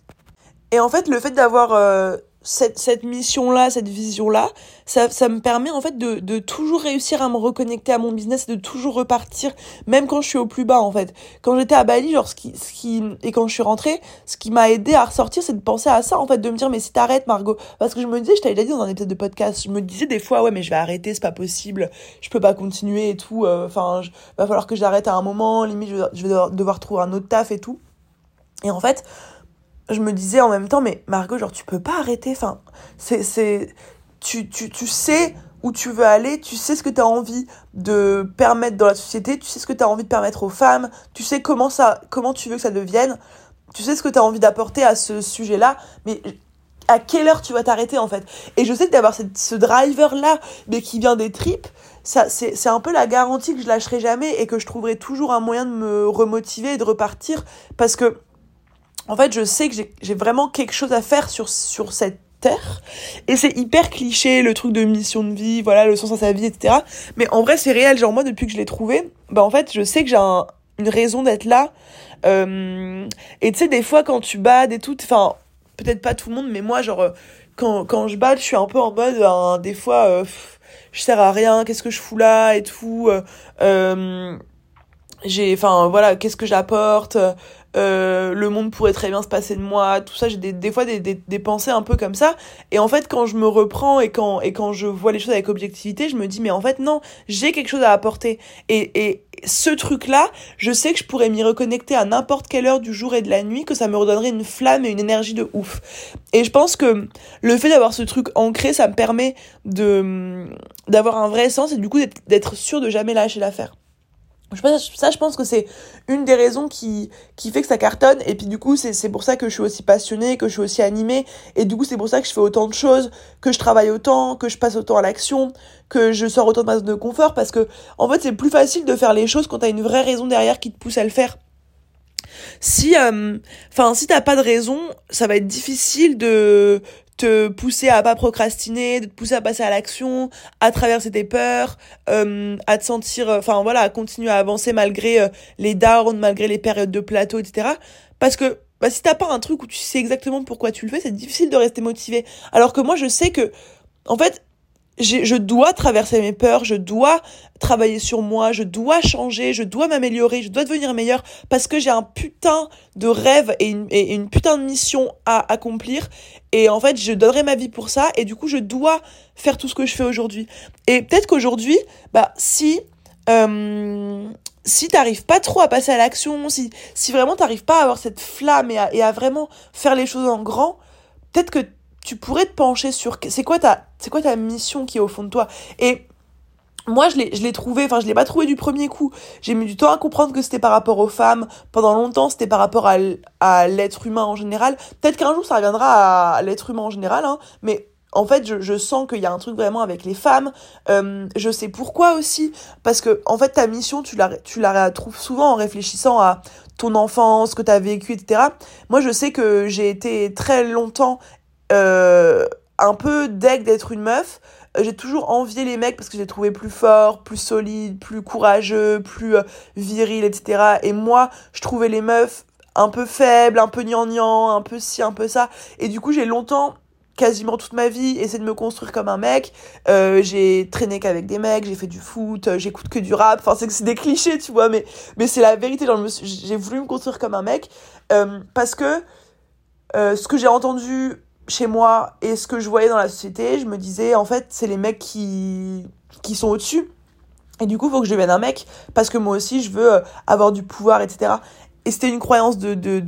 Et en fait, le fait d'avoir cette, cette mission-là, cette vision-là, ça, ça me permet en fait de, de toujours réussir à me reconnecter à mon business et de toujours repartir, même quand je suis au plus bas en fait. Quand j'étais à Bali, genre ce qui, ce qui, et quand je suis rentrée, ce qui m'a aidé à ressortir, c'est de penser à ça en fait, de me dire mais si t'arrêtes Margot, parce que je me disais, je t'avais déjà dit dans un épisode de podcast, je me disais des fois ouais mais je vais arrêter, c'est pas possible, je peux pas continuer et tout, euh, enfin, va falloir que j'arrête à un moment, limite je je vais devoir trouver un autre taf et tout. Et en fait, je me disais en même temps, mais Margot, genre, tu peux pas arrêter. Enfin, c'est, c'est, tu, tu, tu sais où tu veux aller, tu sais ce que tu as envie de permettre dans la société, tu sais ce que tu as envie de permettre aux femmes, tu sais comment ça, comment tu veux que ça devienne, tu sais ce que tu as envie d'apporter à ce sujet-là, mais à quelle heure tu vas t'arrêter en fait? Et je sais que d'avoir ce driver-là, mais qui vient des tripes, ça, c'est, c'est un peu la garantie que je lâcherai jamais et que je trouverai toujours un moyen de me remotiver et de repartir parce que en fait, je sais que j'ai vraiment quelque chose à faire sur, sur cette terre. Et c'est hyper cliché, le truc de mission de vie, voilà, le sens à sa vie, etc. Mais en vrai, c'est réel. Genre, moi, depuis que je l'ai trouvé, bah, en fait, je sais que j'ai une raison d'être là. Euh, et tu sais, des fois, quand tu bades et tout, enfin, peut-être pas tout le monde, mais moi, genre, euh, quand, quand je bade, je suis un peu en mode, hein, des fois, euh, je sers à rien, qu'est-ce que je fous là et tout. Euh, j'ai, enfin, voilà, qu'est-ce que j'apporte euh, le monde pourrait très bien se passer de moi, tout ça, j'ai des, des fois des, des, des, pensées un peu comme ça. Et en fait, quand je me reprends et quand, et quand je vois les choses avec objectivité, je me dis, mais en fait, non, j'ai quelque chose à apporter. Et, et ce truc-là, je sais que je pourrais m'y reconnecter à n'importe quelle heure du jour et de la nuit, que ça me redonnerait une flamme et une énergie de ouf. Et je pense que le fait d'avoir ce truc ancré, ça me permet de, d'avoir un vrai sens et du coup d'être sûr de jamais lâcher l'affaire. Ça, je pense que c'est une des raisons qui, qui fait que ça cartonne. Et puis, du coup, c'est pour ça que je suis aussi passionnée, que je suis aussi animée. Et du coup, c'est pour ça que je fais autant de choses, que je travaille autant, que je passe autant à l'action, que je sors autant de ma zone de confort. Parce que, en fait, c'est plus facile de faire les choses quand t'as une vraie raison derrière qui te pousse à le faire. Si, euh, enfin, si t'as pas de raison, ça va être difficile de, te pousser à pas procrastiner, de te pousser à passer à l'action, à traverser tes peurs, euh, à te sentir, euh, enfin voilà, à continuer à avancer malgré euh, les downs, malgré les périodes de plateau, etc. Parce que bah, si t'as pas un truc où tu sais exactement pourquoi tu le fais, c'est difficile de rester motivé. Alors que moi, je sais que, en fait, je dois traverser mes peurs, je dois travailler sur moi, je dois changer, je dois m'améliorer, je dois devenir meilleur parce que j'ai un putain de rêve et une, et une, putain de mission à accomplir. Et en fait, je donnerai ma vie pour ça et du coup, je dois faire tout ce que je fais aujourd'hui. Et peut-être qu'aujourd'hui, bah, si, euh, si t'arrives pas trop à passer à l'action, si, si vraiment t'arrives pas à avoir cette flamme et à, et à vraiment faire les choses en grand, peut-être que tu pourrais te pencher sur c'est quoi ta mission qui est au fond de toi? Et moi je l'ai je trouvé enfin je l'ai pas trouvé du premier coup. J'ai mis du temps à comprendre que c'était par rapport aux femmes. Pendant longtemps c'était par rapport à, l'être humain en général. Peut-être qu'un jour ça reviendra à l'être humain en général hein, mais en fait, je, sens qu'il y a un truc vraiment avec les femmes. Je sais pourquoi aussi, parce que en fait, ta mission, tu la, tu la trouves souvent en réfléchissant à ton enfance, ce que tu as vécu, etc. Moi, je sais que j'ai été très longtemps euh, un peu deg d'être une meuf. Euh, j'ai toujours envié les mecs parce que j'ai trouvé plus fort, plus solide, plus courageux, plus euh, viril, etc. Et moi, je trouvais les meufs un peu faibles, un peu gnangnan, un peu ci, un peu ça. Et du coup, j'ai longtemps quasiment toute ma vie essayé de me construire comme un mec j'ai traîné qu'avec des mecs j'ai fait du foot j'écoute que du rap enfin c'est que c'est des clichés tu vois mais mais c'est la vérité j'ai voulu me construire comme un mec parce que ce que j'ai entendu chez moi et ce que je voyais dans la société, je me disais, en fait, c'est les mecs qui, sont au-dessus. Et du coup, faut que je devienne un mec parce que moi aussi, je veux euh, avoir du pouvoir, etc. Et c'était une croyance de, de,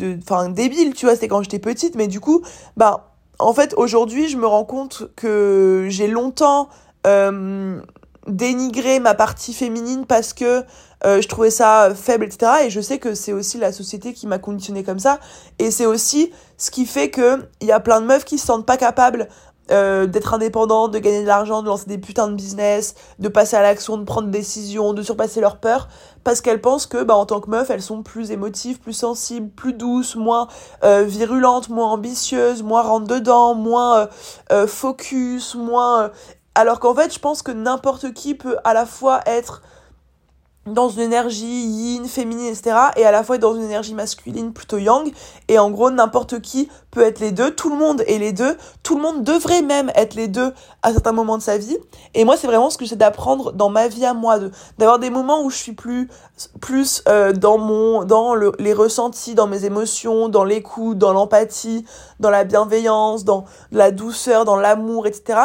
débile, tu vois, c'était quand j'étais petite, mais du coup, bah, en fait, aujourd'hui, je me rends compte que j'ai longtemps euh, dénigré ma partie féminine parce que euh, je trouvais ça faible, etc. Et je sais que c'est aussi la société qui m'a conditionné comme ça. Et c'est aussi ce qui fait que il y a plein de meufs qui se sentent pas capables euh, d'être indépendantes, de gagner de l'argent, de lancer des putains de business, de passer à l'action, de prendre des décisions, de surpasser leurs peurs, parce qu'elles pensent que, bah, en tant que meuf, elles sont plus émotives, plus sensibles, plus douces, moins euh, virulentes, moins ambitieuses, moins rentre dedans, moins euh focus, moins. Alors qu'en fait, je pense que n'importe qui peut à la fois être dans une énergie yin, féminine, etc. Et à la fois dans une énergie masculine plutôt yang. Et en gros, n'importe qui peut être les deux. Tout le monde est les deux. Tout le monde devrait même être les deux à certains moments de sa vie. Et moi, c'est vraiment ce que j'essaie d'apprendre dans ma vie à moi, d'avoir des moments où je suis plus, plus euh, dans mon, dans le, les ressentis, dans mes émotions, dans l'écoute, dans l'empathie, dans la bienveillance, dans la douceur, dans l'amour, etc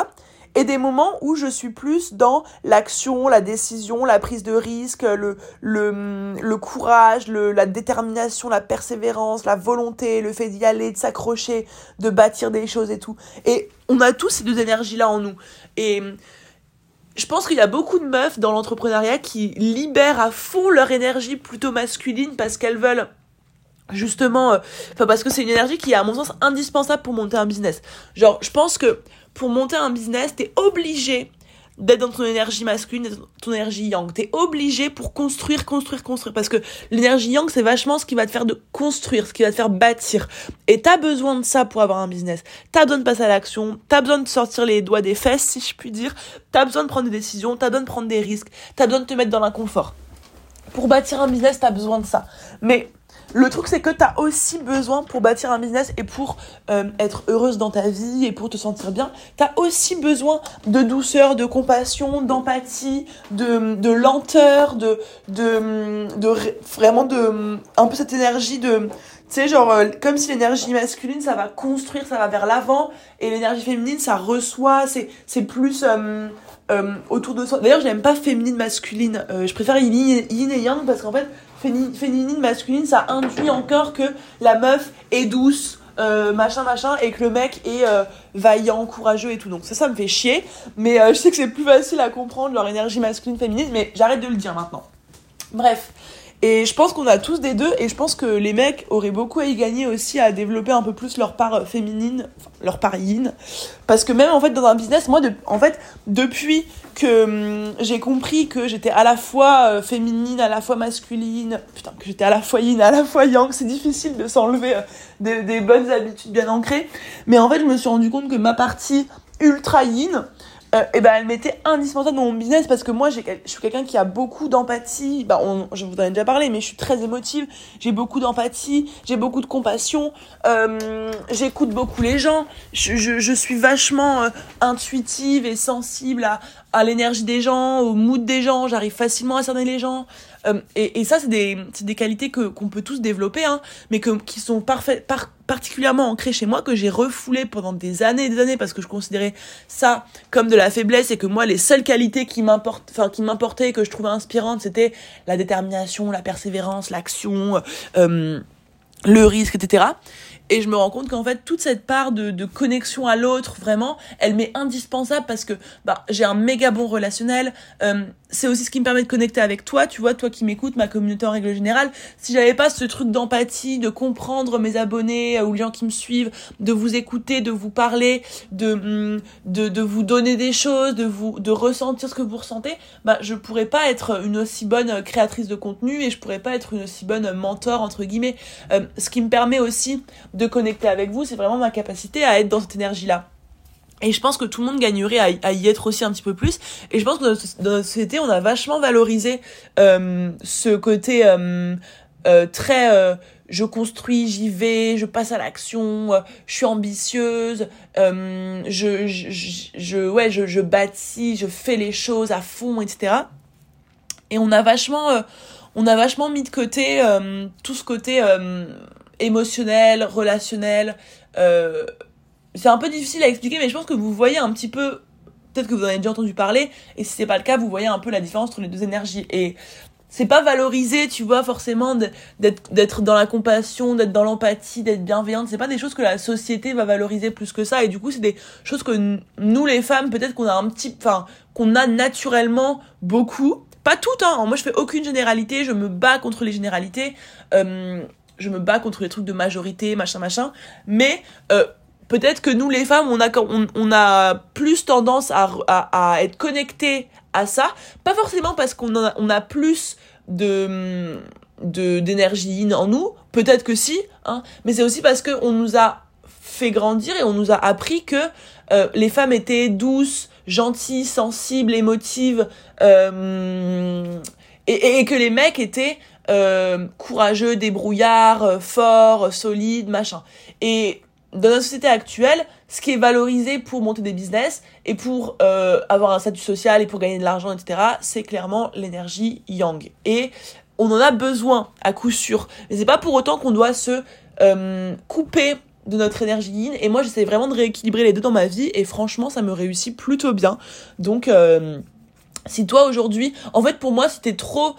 et des moments où je suis plus dans l'action, la décision, la prise de risque, le, courage, la détermination, la persévérance, la volonté, le fait d'y aller, de s'accrocher, de bâtir des choses et tout. Et on a tous ces deux énergies-là en nous. Et je pense qu'il y a beaucoup de meufs dans l'entrepreneuriat qui libèrent à fond leur énergie plutôt masculine parce qu'elles veulent justement euh, enfin parce que c'est une énergie qui est à mon sens indispensable pour monter un business genre je pense que pour monter un business, t'es obligé d'être dans ton énergie masculine, ton énergie yang. T'es obligé pour construire, construire, construire. Parce que l'énergie yang, c'est vachement ce qui va te faire de construire, ce qui va te faire bâtir. Et t'as besoin de ça pour avoir un business. T'as besoin de passer à l'action, t'as besoin de sortir les doigts des fesses, si je puis dire. T'as besoin de prendre des décisions, t'as besoin de prendre des risques, t'as besoin de te mettre dans l'inconfort. Pour bâtir un business, t'as besoin de ça. Mais le truc, c'est que tu as aussi besoin pour bâtir un business et pour euh, être heureuse dans ta vie et pour te sentir bien, tu as aussi besoin de douceur, de compassion, d'empathie, de, lenteur, de, de, de, vraiment de un peu cette énergie de tu sais genre euh, comme si l'énergie masculine ça va construire, ça va vers l'avant et l'énergie féminine ça reçoit, c'est plus euh, autour de soi. D'ailleurs, j'aime pas féminine masculine, je préfère yin et yang parce qu'en fait féminine, masculine, ça induit encore que la meuf est douce, euh, machin, machin, et que le mec est euh, vaillant, courageux et tout. Donc ça, ça me fait chier. Mais euh, je sais que c'est plus facile à comprendre leur énergie masculine, féminine, mais j'arrête de le dire maintenant. Bref. Et je pense qu'on a tous des deux, et je pense que les mecs auraient beaucoup à y gagner aussi à développer un peu plus leur part féminine, leur part yin. Parce que même en fait dans un business, moi, de, en fait, depuis que hum, j'ai compris que j'étais à la fois euh, féminine, à la fois masculine, putain, que j'étais à la fois yin, à la fois yang, c'est difficile de s'enlever euh, des, des bonnes habitudes bien ancrées. Mais en fait, je me suis rendu compte que ma partie ultra yin, euh, et ben elle m'était indispensable dans mon business parce que moi je suis quelqu'un qui a beaucoup d'empathie. Bah je vous en ai déjà parlé mais je suis très émotive. J'ai beaucoup d'empathie j'ai beaucoup de compassion euh, j'écoute beaucoup les gens. Je, je, je suis vachement euh, intuitive et sensible à, à l'énergie des gens au mood des gens. J'arrive facilement à cerner les gens euh, et, et, ça, c'est des, des qualités que qu'on peut tous développer, hein, mais que, qui sont parfait, par, particulièrement ancrées chez moi, que j'ai refoulé pendant des années et des années, parce que je considérais ça comme de la faiblesse, et que moi, les seules qualités qui m'importaient, que je trouvais inspirantes, c'était la détermination, la persévérance, l'action, euh, le risque, etc. Et je me rends compte qu'en fait, toute cette part de, de connexion à l'autre, vraiment, elle m'est indispensable parce que bah, j'ai un méga bon relationnel. Euh, c'est aussi ce qui me permet de connecter avec toi, tu vois, toi qui m'écoutes, ma communauté en règle générale. Si j'avais pas ce truc d'empathie, de comprendre mes abonnés euh, ou les gens qui me suivent, de vous écouter, de vous parler, de, mm, de, de vous donner des choses, de vous, de ressentir ce que vous ressentez, bah, je pourrais pas être une aussi bonne créatrice de contenu et je pourrais pas être une aussi bonne mentor, entre guillemets. Euh, ce qui me permet aussi connecter avec vous, c'est vraiment ma capacité à être dans cette énergie-là. Et je pense que tout le monde gagnerait à, y être aussi un petit peu plus. Et je pense que dans notre, société, on a vachement valorisé euh, ce côté euh, euh, très je construis, j'y vais, je passe à l'action, je suis ambitieuse, euh, je, je, je, ouais, je, je bâtis, je fais les choses à fond, etc. Et on a vachement, on a vachement mis de côté tout ce côté émotionnel, relationnel. Euh, c'est un peu difficile à expliquer, mais je pense que vous voyez un petit peu, peut-être que vous en avez déjà entendu parler, et si c'est pas le cas, vous voyez un peu la différence entre les deux énergies. Et c'est pas valorisé, tu vois, forcément, d'être, dans la compassion, d'être dans l'empathie, d'être bienveillante. C'est pas des choses que la société va valoriser plus que ça. Et du coup, c'est des choses que nous, les femmes, peut-être qu'on a un petit, enfin, qu'on a naturellement beaucoup. Pas toutes, hein. Moi, je fais aucune généralité. Je me bats contre les généralités. Euh, je me bats contre les trucs de majorité, machin, machin. Mais, euh, peut-être que nous les femmes on a on, a plus tendance à, à, être connectées à ça. Pas forcément parce qu'on a, on a plus de de d'énergie en nous. Peut-être que si hein. Mais c'est aussi parce que on nous a fait grandir et on nous a appris que euh, les femmes étaient douces gentilles sensibles émotives euh, et, que les mecs étaient euh, courageux débrouillards euh, forts solides machin et dans notre société actuelle, ce qui est valorisé pour monter des business et pour euh, avoir un statut social et pour gagner de l'argent, etc., c'est clairement l'énergie yang. Et on en a besoin à coup sûr. Mais c'est pas pour autant qu'on doit se euh, couper de notre énergie yin. Et moi, j'essaie vraiment de rééquilibrer les deux dans ma vie. Et franchement, ça me réussit plutôt bien. Donc, euh, si toi aujourd'hui, en fait, pour moi, si t'es trop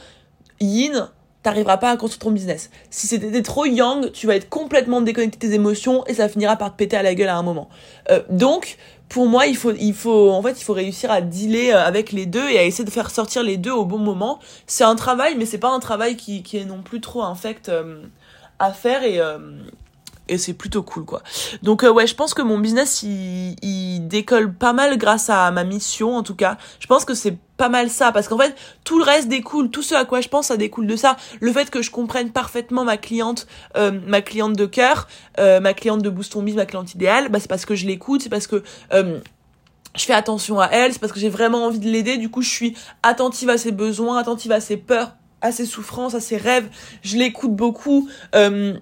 yin, t'arriveras pas à construire ton business. Si c'était trop young, tu vas être complètement déconnecté de tes émotions et ça finira par te péter à la gueule à un moment. Euh, donc, pour moi, il faut, il faut, en fait, il faut réussir à dealer euh, avec les deux et à essayer de faire sortir les deux au bon moment. C'est un travail, mais c'est pas un travail qui, qui est non plus trop infect euh, à faire et et c'est plutôt cool quoi. Donc ouais, je pense que mon business il, il décolle pas mal grâce à ma mission en tout cas. Je pense que c'est pas mal ça parce qu'en fait tout le reste découle tout ce à quoi je pense ça découle de ça le fait que je comprenne parfaitement ma cliente euh, ma cliente de cœur euh, ma cliente de boost ma cliente idéale bah c'est parce que je l'écoute c'est parce que euh, je fais attention à elle c'est parce que j'ai vraiment envie de l'aider du coup je suis attentive à ses besoins attentive à ses peurs à ses souffrances à ses rêves je l'écoute beaucoup euh,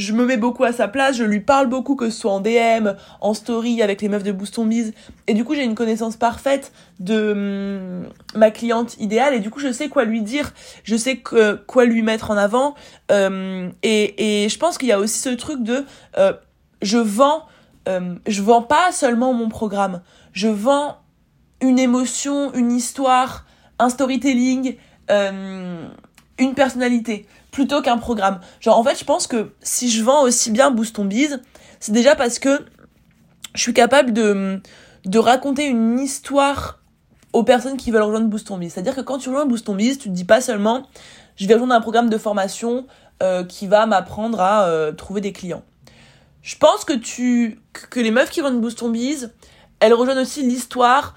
je me mets beaucoup à sa place, je lui parle beaucoup, que ce soit en DM, en story, avec les meufs de Boost Bise. Et du coup, j'ai une connaissance parfaite de hum, ma cliente idéale. Et du coup, je sais quoi lui dire, je sais quoi lui mettre en avant. Hum, et, et je pense qu'il y a aussi ce truc de... Euh, je vends... Hum, je vends pas seulement mon programme. Je vends une émotion, une histoire, un storytelling, une personnalité plutôt qu'un programme. Genre, en fait, je pense que si je vends aussi bien Boost ton bise, c'est déjà parce que je suis capable de, raconter une histoire aux personnes qui veulent rejoindre Boost. C'est-à-dire que quand tu rejoins Boost ton bise, tu te dis pas seulement, je vais rejoindre un programme de formation euh, qui va m'apprendre à euh, trouver des clients. Je pense que tu, que les meufs qui rejoignent Boost ton bise, elles rejoignent aussi l'histoire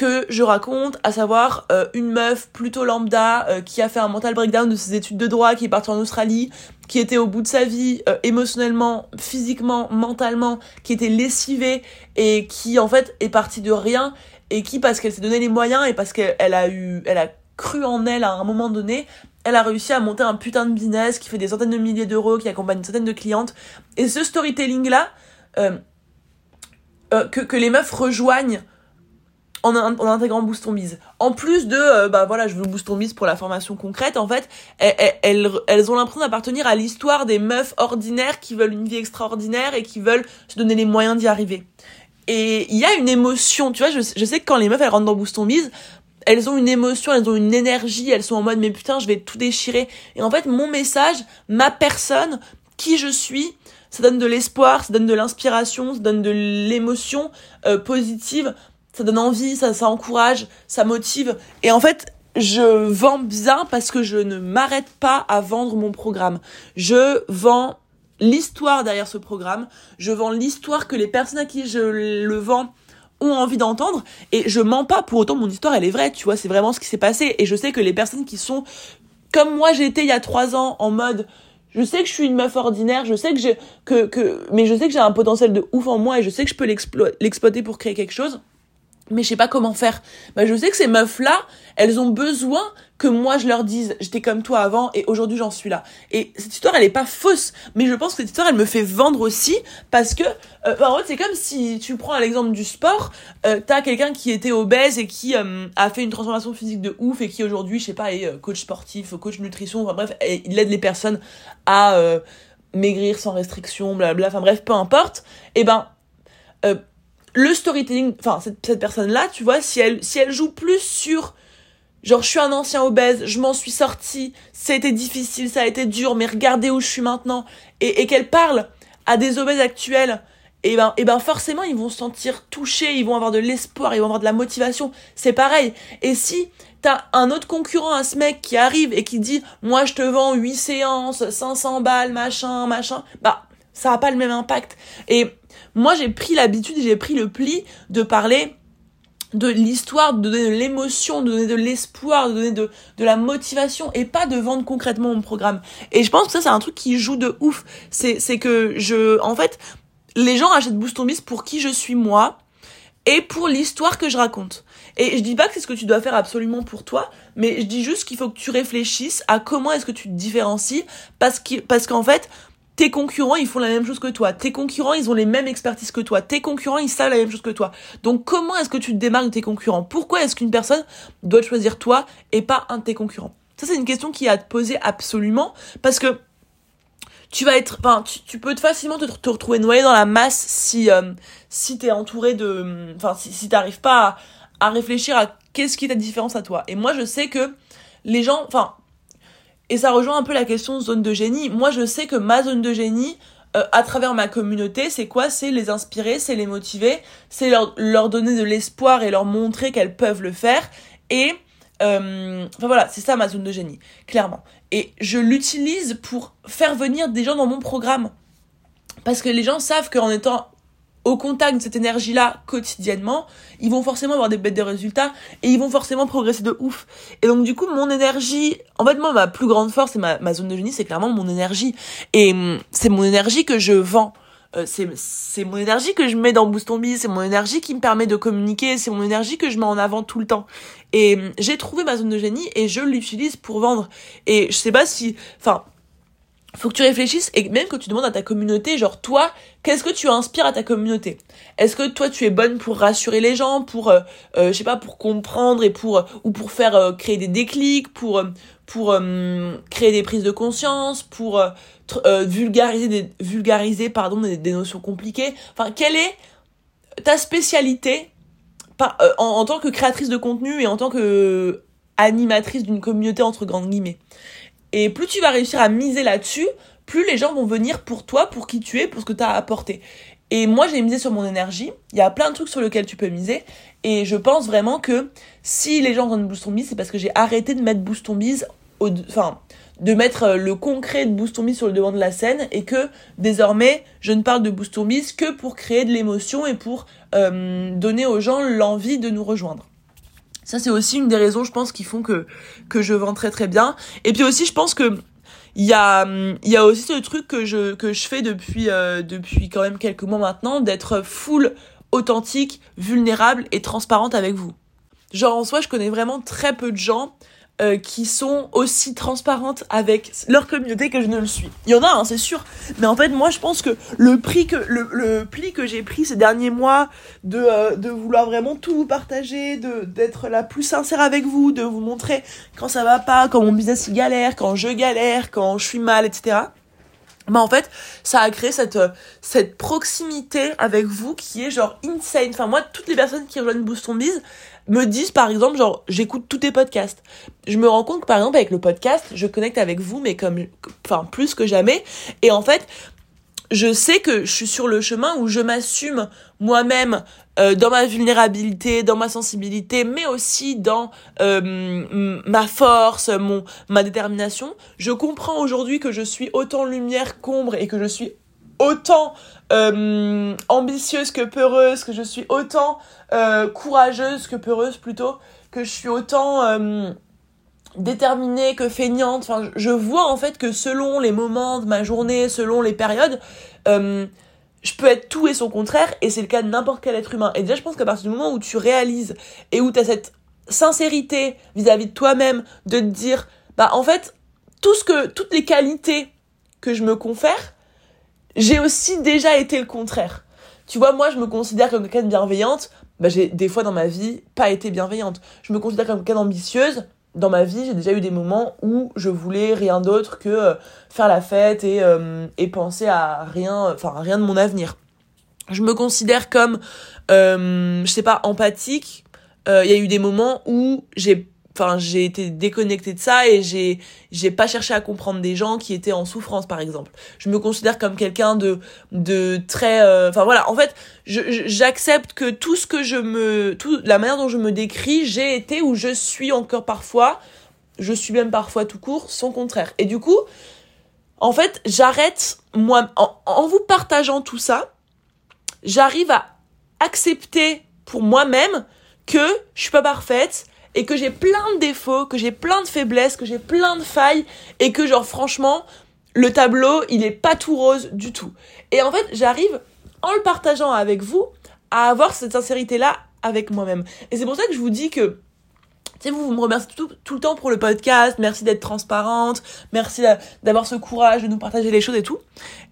que je raconte, à savoir euh, une meuf plutôt lambda euh, qui a fait un mental breakdown de ses études de droit, qui est partie en Australie, qui était au bout de sa vie euh, émotionnellement, physiquement, mentalement, qui était lessivée et qui en fait est partie de rien et qui parce qu'elle s'est donné les moyens et parce qu'elle a eu, elle a cru en elle à un moment donné, elle a réussi à monter un putain de business qui fait des centaines de milliers d'euros, qui accompagne une centaine de clientes. Et ce storytelling là, que, que les meufs rejoignent en, intégrant Boost Biz. En plus de, euh, bah voilà, je veux Boost Biz pour la formation concrète, en fait, elles, elles, ont l'impression d'appartenir à l'histoire des meufs ordinaires qui veulent une vie extraordinaire et qui veulent se donner les moyens d'y arriver. Et il y a une émotion, tu vois, je, sais que quand les meufs elles rentrent dans Boost Biz, elles ont une émotion, elles ont une énergie, elles sont en mode mais putain, je vais tout déchirer. Et en fait, mon message, ma personne, qui je suis, ça donne de l'espoir, ça donne de l'inspiration, ça donne de l'émotion euh, positive ça donne envie, ça, encourage, ça motive. Et en fait, je vends bien parce que je ne m'arrête pas à vendre mon programme. Je vends l'histoire derrière ce programme. Je vends l'histoire que les personnes à qui je le vends ont envie d'entendre et je mens pas pour autant mon histoire elle est vraie tu vois c'est vraiment ce qui s'est passé et je sais que les personnes qui sont comme moi été il y a trois ans en mode je sais que je suis une meuf ordinaire, je sais que j'ai que que mais je sais que j'ai un potentiel de ouf en moi et je sais que je peux l'exploiter pour créer quelque chose mais je sais pas comment faire. Bah, je sais que ces meufs-là, elles ont besoin que moi je leur dise j'étais comme toi avant et aujourd'hui j'en suis là. Et cette histoire elle est pas fausse, mais je pense que cette histoire elle me fait vendre aussi parce que euh, en fait c'est comme si tu prends l'exemple du sport, euh, t'as quelqu'un qui était obèse et qui euh, a fait une transformation physique de ouf et qui aujourd'hui je sais pas est euh, coach sportif, coach nutrition, enfin bref il aide les personnes à maigrir sans restriction, blabla, enfin bref peu importe. Et eh ben le storytelling, enfin cette, cette personne-là, tu vois, si elle, si elle joue plus sur genre je suis un ancien obèse, je m'en suis sorti, été difficile, ça a été dur, mais regardez où je suis maintenant, et, et qu'elle parle à des obèses actuels, et ben, et ben forcément ils vont se sentir touchés, ils vont avoir de l'espoir, ils vont avoir de la motivation, c'est pareil. Et si t'as un autre concurrent à ce mec qui arrive et qui dit moi je te vends 8 séances, 500 balles, machin, machin, bah ça a pas le même impact. Et moi, j'ai pris l'habitude, j'ai pris le pli de parler de l'histoire, de donner de l'émotion, de donner de l'espoir, de donner de, de la motivation et pas de vendre concrètement mon programme. Et je pense que ça, c'est un truc qui joue de ouf. C'est, que je, en fait, les gens achètent Boost on pour qui je suis moi et pour l'histoire que je raconte. Et je dis pas que c'est ce que tu dois faire absolument pour toi, mais je dis juste qu'il faut que tu réfléchisses à comment est-ce que tu te différencies parce parce qu'en fait, tes concurrents, ils font la même chose que toi. Tes concurrents, ils ont les mêmes expertises que toi. Tes concurrents, ils savent la même chose que toi. Donc, comment est-ce que tu te démarques de tes concurrents? Pourquoi est-ce qu'une personne doit choisir toi et pas un de tes concurrents? Ça, c'est une question qui a à te poser absolument parce que tu vas être, enfin, tu, peux facilement te, retrouver noyé dans la masse si euh, si t'es entouré de, enfin, si, t'arrives pas à, à réfléchir à qu'est-ce qui est ta différence à toi. Et moi, je sais que les gens, enfin, et ça rejoint un peu la question zone de génie. Moi, je sais que ma zone de génie, euh, à travers ma communauté, c'est quoi? C'est les inspirer, c'est les motiver, c'est leur, leur donner de l'espoir et leur montrer qu'elles peuvent le faire. Et euh, enfin voilà, c'est ça ma zone de génie, clairement. Et je l'utilise pour faire venir des gens dans mon programme. Parce que les gens savent qu'en étant au contact de cette énergie-là quotidiennement, ils vont forcément avoir des bêtes de résultats et ils vont forcément progresser de ouf. Et donc du coup, mon énergie, en fait moi ma plus grande force et ma, ma zone de génie, c'est clairement mon énergie. Et hum, c'est mon énergie que je vends. Euh, c'est mon énergie que je mets dans Boost c'est mon énergie qui me permet de communiquer, c'est mon énergie que je mets en avant tout le temps. Et hum, j'ai trouvé ma zone de génie et je l'utilise pour vendre. Et je sais pas si, enfin, faut que tu réfléchisses et même que tu demandes à ta communauté, genre toi, qu'est-ce que tu inspires à ta communauté? Est-ce que toi tu es bonne pour rassurer les gens, pour euh, euh je sais pas, pour comprendre et pour euh, ou pour faire créer des déclics, pour pour créer des prises de conscience, pour vulgariser des vulgariser pardon des, des, notions compliquées? Enfin, quelle est ta spécialité en, en tant que créatrice de contenu et en tant que animatrice d'une communauté entre grandes guillemets? Et plus tu vas réussir à miser là-dessus, plus les gens vont venir pour toi, pour qui tu es, pour ce que tu as apporté. Et moi, j'ai misé sur mon énergie. Il y a plein de trucs sur lesquels tu peux miser. Et je pense vraiment que si les gens donnent Boost on Biz, c'est parce que j'ai arrêté de mettre Boost au, enfin, de mettre euh, le concret de Boost sur le devant de la scène et que désormais, je ne parle de Boost que pour créer de l'émotion et pour euh, donner aux gens l'envie de nous rejoindre. Ça, c'est aussi une des raisons, je pense, qui font que, je vends très très bien. Et puis aussi, je pense que il y a, aussi ce truc que je, que je fais depuis, euh, depuis quand même quelques mois maintenant, d'être full authentique, vulnérable et transparente avec vous. Genre en soi, je connais vraiment très peu de gens euh, qui sont aussi transparentes avec leur communauté que je ne le suis. Il y en a, hein, c'est sûr. Mais en fait, moi, je pense que le prix que le, pli que j'ai pris ces derniers mois de euh, de vouloir vraiment tout vous partager, de d'être la plus sincère avec vous, de vous montrer quand ça va pas, quand mon business galère, quand je galère, quand je suis mal, etc. Bah en fait, ça a créé cette, cette proximité avec vous qui est genre insane. Enfin moi, toutes les personnes qui rejoignent Boost on Biz, me disent par exemple genre j'écoute tous tes podcasts. Je me rends compte que par exemple avec le podcast, je connecte avec vous mais comme enfin plus que jamais et en fait, je sais que je suis sur le chemin où je m'assume moi-même euh, dans ma vulnérabilité, dans ma sensibilité, mais aussi dans euh, ma force, ma détermination. Je comprends aujourd'hui que je suis autant lumière qu'ombre et que je suis autant euh, ambitieuse que peureuse, que je suis autant courageuse que peureuse plutôt, que je suis autant déterminée que feignante. Enfin, je vois en fait que selon les moments de ma journée, selon les périodes, je peux être tout et son contraire, et c'est le cas de n'importe quel être humain. Et déjà, je pense qu'à partir du moment où tu réalises et où tu as cette sincérité vis-à-vis de toi-même, de te dire, bah en fait, tout ce que, toutes les qualités que je me confère, j'ai aussi déjà été le contraire. Tu vois, moi, je me considère comme quelqu'un de bienveillante. Bah, j'ai des fois dans ma vie pas été bienveillante. Je me considère comme quelqu'un d'ambitieuse. Dans ma vie, j'ai déjà eu des moments où je voulais rien d'autre que euh, faire la fête et, euh, et penser à rien, enfin, rien de mon avenir. Je me considère comme, euh, je sais pas, empathique. Il y a eu des moments où j'ai enfin j'ai été déconnectée de ça et j'ai j'ai pas cherché à comprendre des gens qui étaient en souffrance par exemple. Je me considère comme quelqu'un de de très euh, enfin voilà. En fait j'accepte que tout ce que je me tout la manière dont je me décris j'ai été ou je suis encore parfois. Je suis même parfois tout court son contraire. Et du coup en fait j'arrête moi en, en vous partageant tout ça j'arrive à accepter pour moi-même que je suis pas parfaite et que j'ai plein de défauts, que j'ai plein de faiblesses, que j'ai plein de failles et que genre franchement le tableau il est pas tout rose du tout. Et en fait j'arrive en le partageant avec vous à avoir cette sincérité là avec moi-même. Et c'est pour ça que je vous dis que sais, vous, vous me remerciez tout, le temps pour le podcast, merci d'être transparente, merci d'avoir ce courage de nous partager les choses et tout.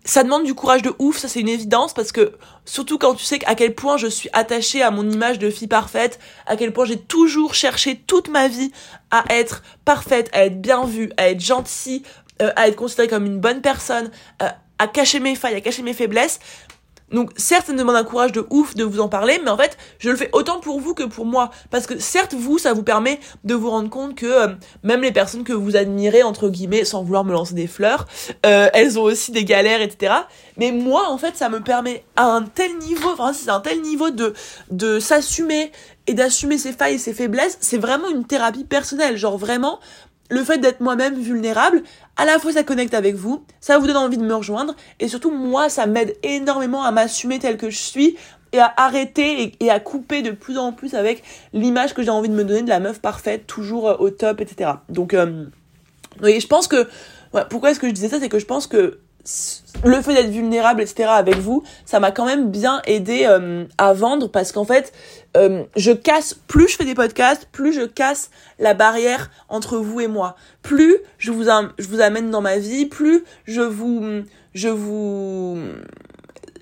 Ça demande du courage de ouf, ça c'est une évidence, parce que surtout quand tu sais à quel point je suis attachée à mon image de fille parfaite, à quel point j'ai toujours cherché toute ma vie à être parfaite, à être bien vue, à être gentille, euh, à être considérée comme une bonne personne, euh, à cacher mes failles, à cacher mes faiblesses. Donc certes, ça me demande un courage de ouf de vous en parler, mais en fait, je le fais autant pour vous que pour moi. Parce que certes, vous, ça vous permet de vous rendre compte que euh, même les personnes que vous admirez, entre guillemets, sans vouloir me lancer des fleurs, euh, elles ont aussi des galères, etc. Mais moi, en fait, ça me permet à un tel niveau, enfin, c'est un tel niveau de, de s'assumer et d'assumer ses failles et ses faiblesses, c'est vraiment une thérapie personnelle. Genre vraiment, le fait d'être moi-même vulnérable, à la fois ça connecte avec vous, ça vous donne envie de me rejoindre, et surtout moi ça m'aide énormément à m'assumer tel que je suis, et à arrêter et, à couper de plus en plus avec l'image que j'ai envie de me donner de la meuf parfaite, toujours euh, au top, etc. Donc, euh, oui, je pense que, pourquoi est-ce que je disais ça, c'est que je pense que le fait d'être vulnérable, etc. avec vous, ça m'a quand même bien aidé euh, à vendre parce qu'en fait, euh, je casse, plus je fais des podcasts, plus je casse la barrière entre vous et moi. Plus je vous, amène dans ma vie, plus je vous, je vous,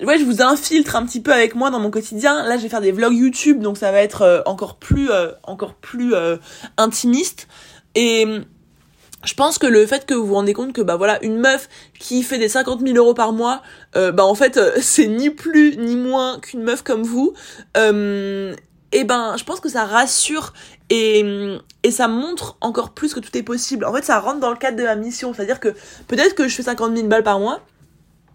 ouais, je vous infiltre un petit peu avec moi dans mon quotidien. Là, je vais faire des vlogs YouTube, donc ça va être euh, encore plus, encore plus intimiste. Et je pense que le fait que vous vous rendez compte que bah voilà une meuf qui fait des 50 000 euros par mois euh, bah en fait euh, <laughs> c'est ni plus ni moins qu'une meuf comme vous euh, et ben je pense que ça rassure et, et ça montre encore plus que tout est possible. En fait ça rentre dans le cadre de ma mission. C'est à dire que peut-être que je fais 50 000 balles par mois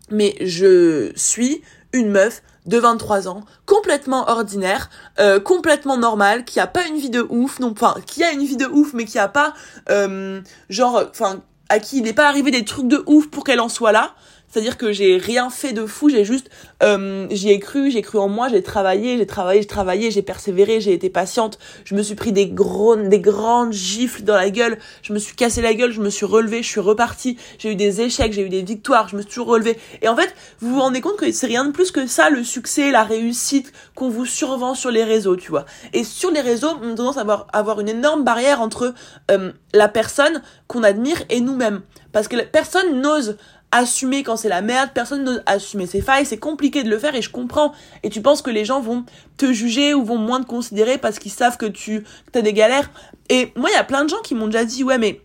mais je suis une meuf de 23 ans, complètement ordinaire, euh, complètement normal, qui a pas une vie de ouf, non, enfin, qui a une vie de ouf, mais qui a pas, euh, genre, enfin, à qui il n'est pas arrivé des trucs de ouf pour qu'elle en soit là. C'est-à-dire que j'ai rien fait de fou, j'ai juste, euh, j'y ai cru, j'ai cru en moi, j'ai travaillé, j'ai travaillé, j'ai travaillé, j'ai persévéré, j'ai été patiente. Je me suis pris des gros, des grandes gifles dans la gueule. Je me suis cassé la gueule, je me suis relevé, je suis reparti. J'ai eu des échecs, j'ai eu des victoires, je me suis toujours relevé. Et en fait, vous vous rendez compte que c'est rien de plus que ça, le succès, la réussite qu'on vous survend sur les réseaux, tu vois. Et sur les réseaux, on a tendance à avoir, avoir une énorme barrière entre euh, la personne qu'on admire et nous-mêmes. Parce que personne n'ose assumer quand c'est la merde, personne n'ose assumer ses failles, c'est compliqué de le faire et je comprends. Et tu penses que les gens vont te juger ou vont moins te considérer parce qu'ils savent que tu as des galères. Et moi, il y a plein de gens qui m'ont déjà dit, ouais, mais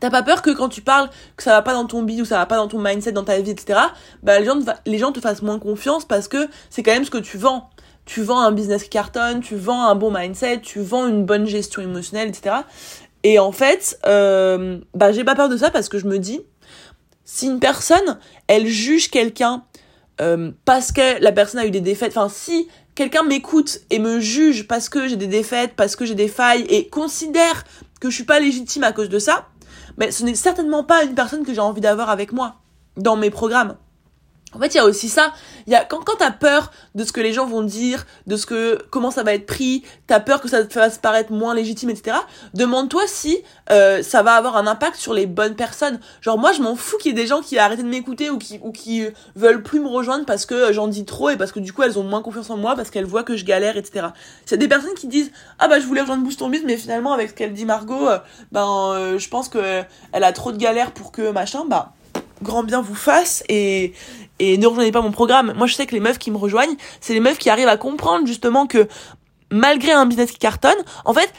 t'as pas peur que quand tu parles que ça va pas dans ton bide ou ça va pas dans ton mindset, dans ta vie, etc., bah les gens, les gens te fassent moins confiance parce que c'est quand même ce que tu vends. Tu vends un business qui cartonne, tu vends un bon mindset, tu vends une bonne gestion émotionnelle, etc. Et en fait, euh, bah j'ai pas peur de ça parce que je me dis, si une personne, elle juge quelqu'un euh, parce que la personne a eu des défaites, enfin si quelqu'un m'écoute et me juge parce que j'ai des défaites, parce que j'ai des failles et considère que je suis pas légitime à cause de ça, mais ce n'est certainement pas une personne que j'ai envie d'avoir avec moi dans mes programmes. En fait, il y a aussi ça. Il y a quand quand t'as peur de ce que les gens vont dire, de ce que comment ça va être pris, t'as peur que ça te fasse paraître moins légitime, etc. Demande-toi si euh, ça va avoir un impact sur les bonnes personnes. Genre moi, je m'en fous qu'il y ait des gens qui arrêté de m'écouter ou qui ou qui veulent plus me rejoindre parce que j'en dis trop et parce que du coup elles ont moins confiance en moi parce qu'elles voient que je galère, etc. C'est des personnes qui disent ah bah je voulais rejoindre Boost ton mais finalement avec ce qu'elle dit Margot, euh, ben euh, je pense que elle a trop de galères pour que machin, bah grand bien vous fasse et, et ne rejoignez pas mon programme. Moi, je sais que les meufs qui me rejoignent, c'est les meufs qui arrivent à comprendre justement que malgré un business qui cartonne, en fait,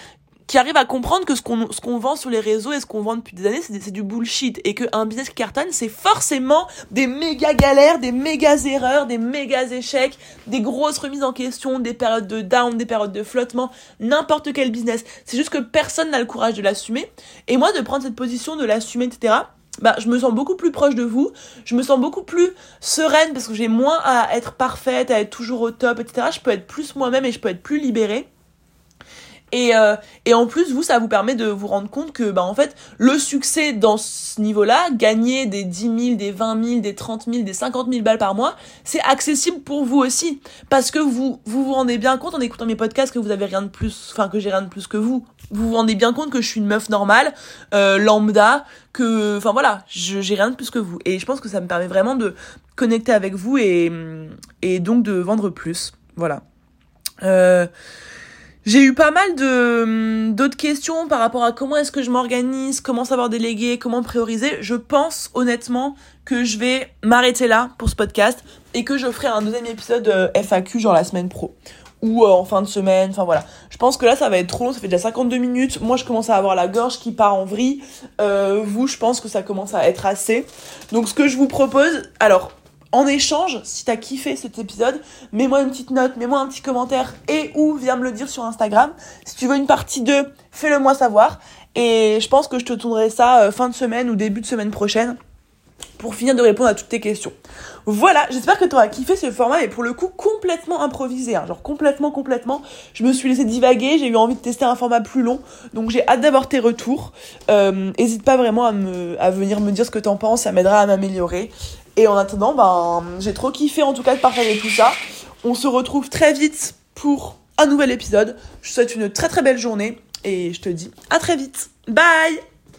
qui arrivent à comprendre que ce qu'on ce qu'on vend sur les réseaux et ce qu'on vend depuis des années, c'est du bullshit et que un business qui cartonne, c'est forcément des méga galères, des méga erreurs, des méga échecs, des grosses remises en question, des périodes de down, des périodes de flottement, n'importe quel business. C'est juste que personne n'a le courage de l'assumer et moi de prendre cette position de l'assumer, etc bah, je me sens beaucoup plus proche de vous, je me sens beaucoup plus sereine parce que j'ai moins à être parfaite, à être toujours au top, etc. Je peux être plus moi-même et je peux être plus libérée. Et, euh, et en plus, vous, ça vous permet de vous rendre compte que, bah, en fait, le succès dans ce niveau-là, gagner des 10 000, des 20 000, des 30 000, des 50 000 balles par mois, c'est accessible pour vous aussi. Parce que vous, vous vous rendez bien compte en écoutant mes podcasts que vous avez rien de plus, enfin, que j'ai rien de plus que vous. Vous vous rendez bien compte que je suis une meuf normale, euh, lambda, que, enfin voilà, j'ai rien de plus que vous. Et je pense que ça me permet vraiment de connecter avec vous et, et donc de vendre plus. Voilà. Euh, j'ai eu pas mal de hum, d'autres questions par rapport à comment est-ce que je m'organise, comment savoir déléguer, comment prioriser. Je pense honnêtement que je vais m'arrêter là pour ce podcast et que je ferai un deuxième épisode euh, FAQ genre la semaine pro ou euh, en fin de semaine, enfin voilà. Je pense que là ça va être trop long, ça fait déjà 52 minutes. Moi je commence à avoir la gorge qui part en vrille. Euh, vous, je pense que ça commence à être assez. Donc ce que je vous propose, alors en échange, si t'as kiffé cet épisode, mets-moi une petite note, mets-moi un petit commentaire et ou viens me le dire sur Instagram. Si tu veux une partie 2, fais-le moi savoir. Et je pense que je te tournerai ça euh, fin de semaine ou début de semaine prochaine pour finir de répondre à toutes tes questions. Voilà, j'espère que tu kiffé ce format, mais pour le coup complètement improvisé, hein, genre complètement, complètement. Je me suis laissé divaguer, j'ai eu envie de tester un format plus long, donc j'ai hâte d'avoir tes retours. Euh, hésite pas vraiment à, à venir me dire ce que t'en penses, ça m'aidera à m'améliorer. Et en attendant, ben, j'ai trop kiffé en tout cas de partager tout ça. On se retrouve très vite pour un nouvel épisode. Je te souhaite une très très belle journée et je te dis à très vite. Bye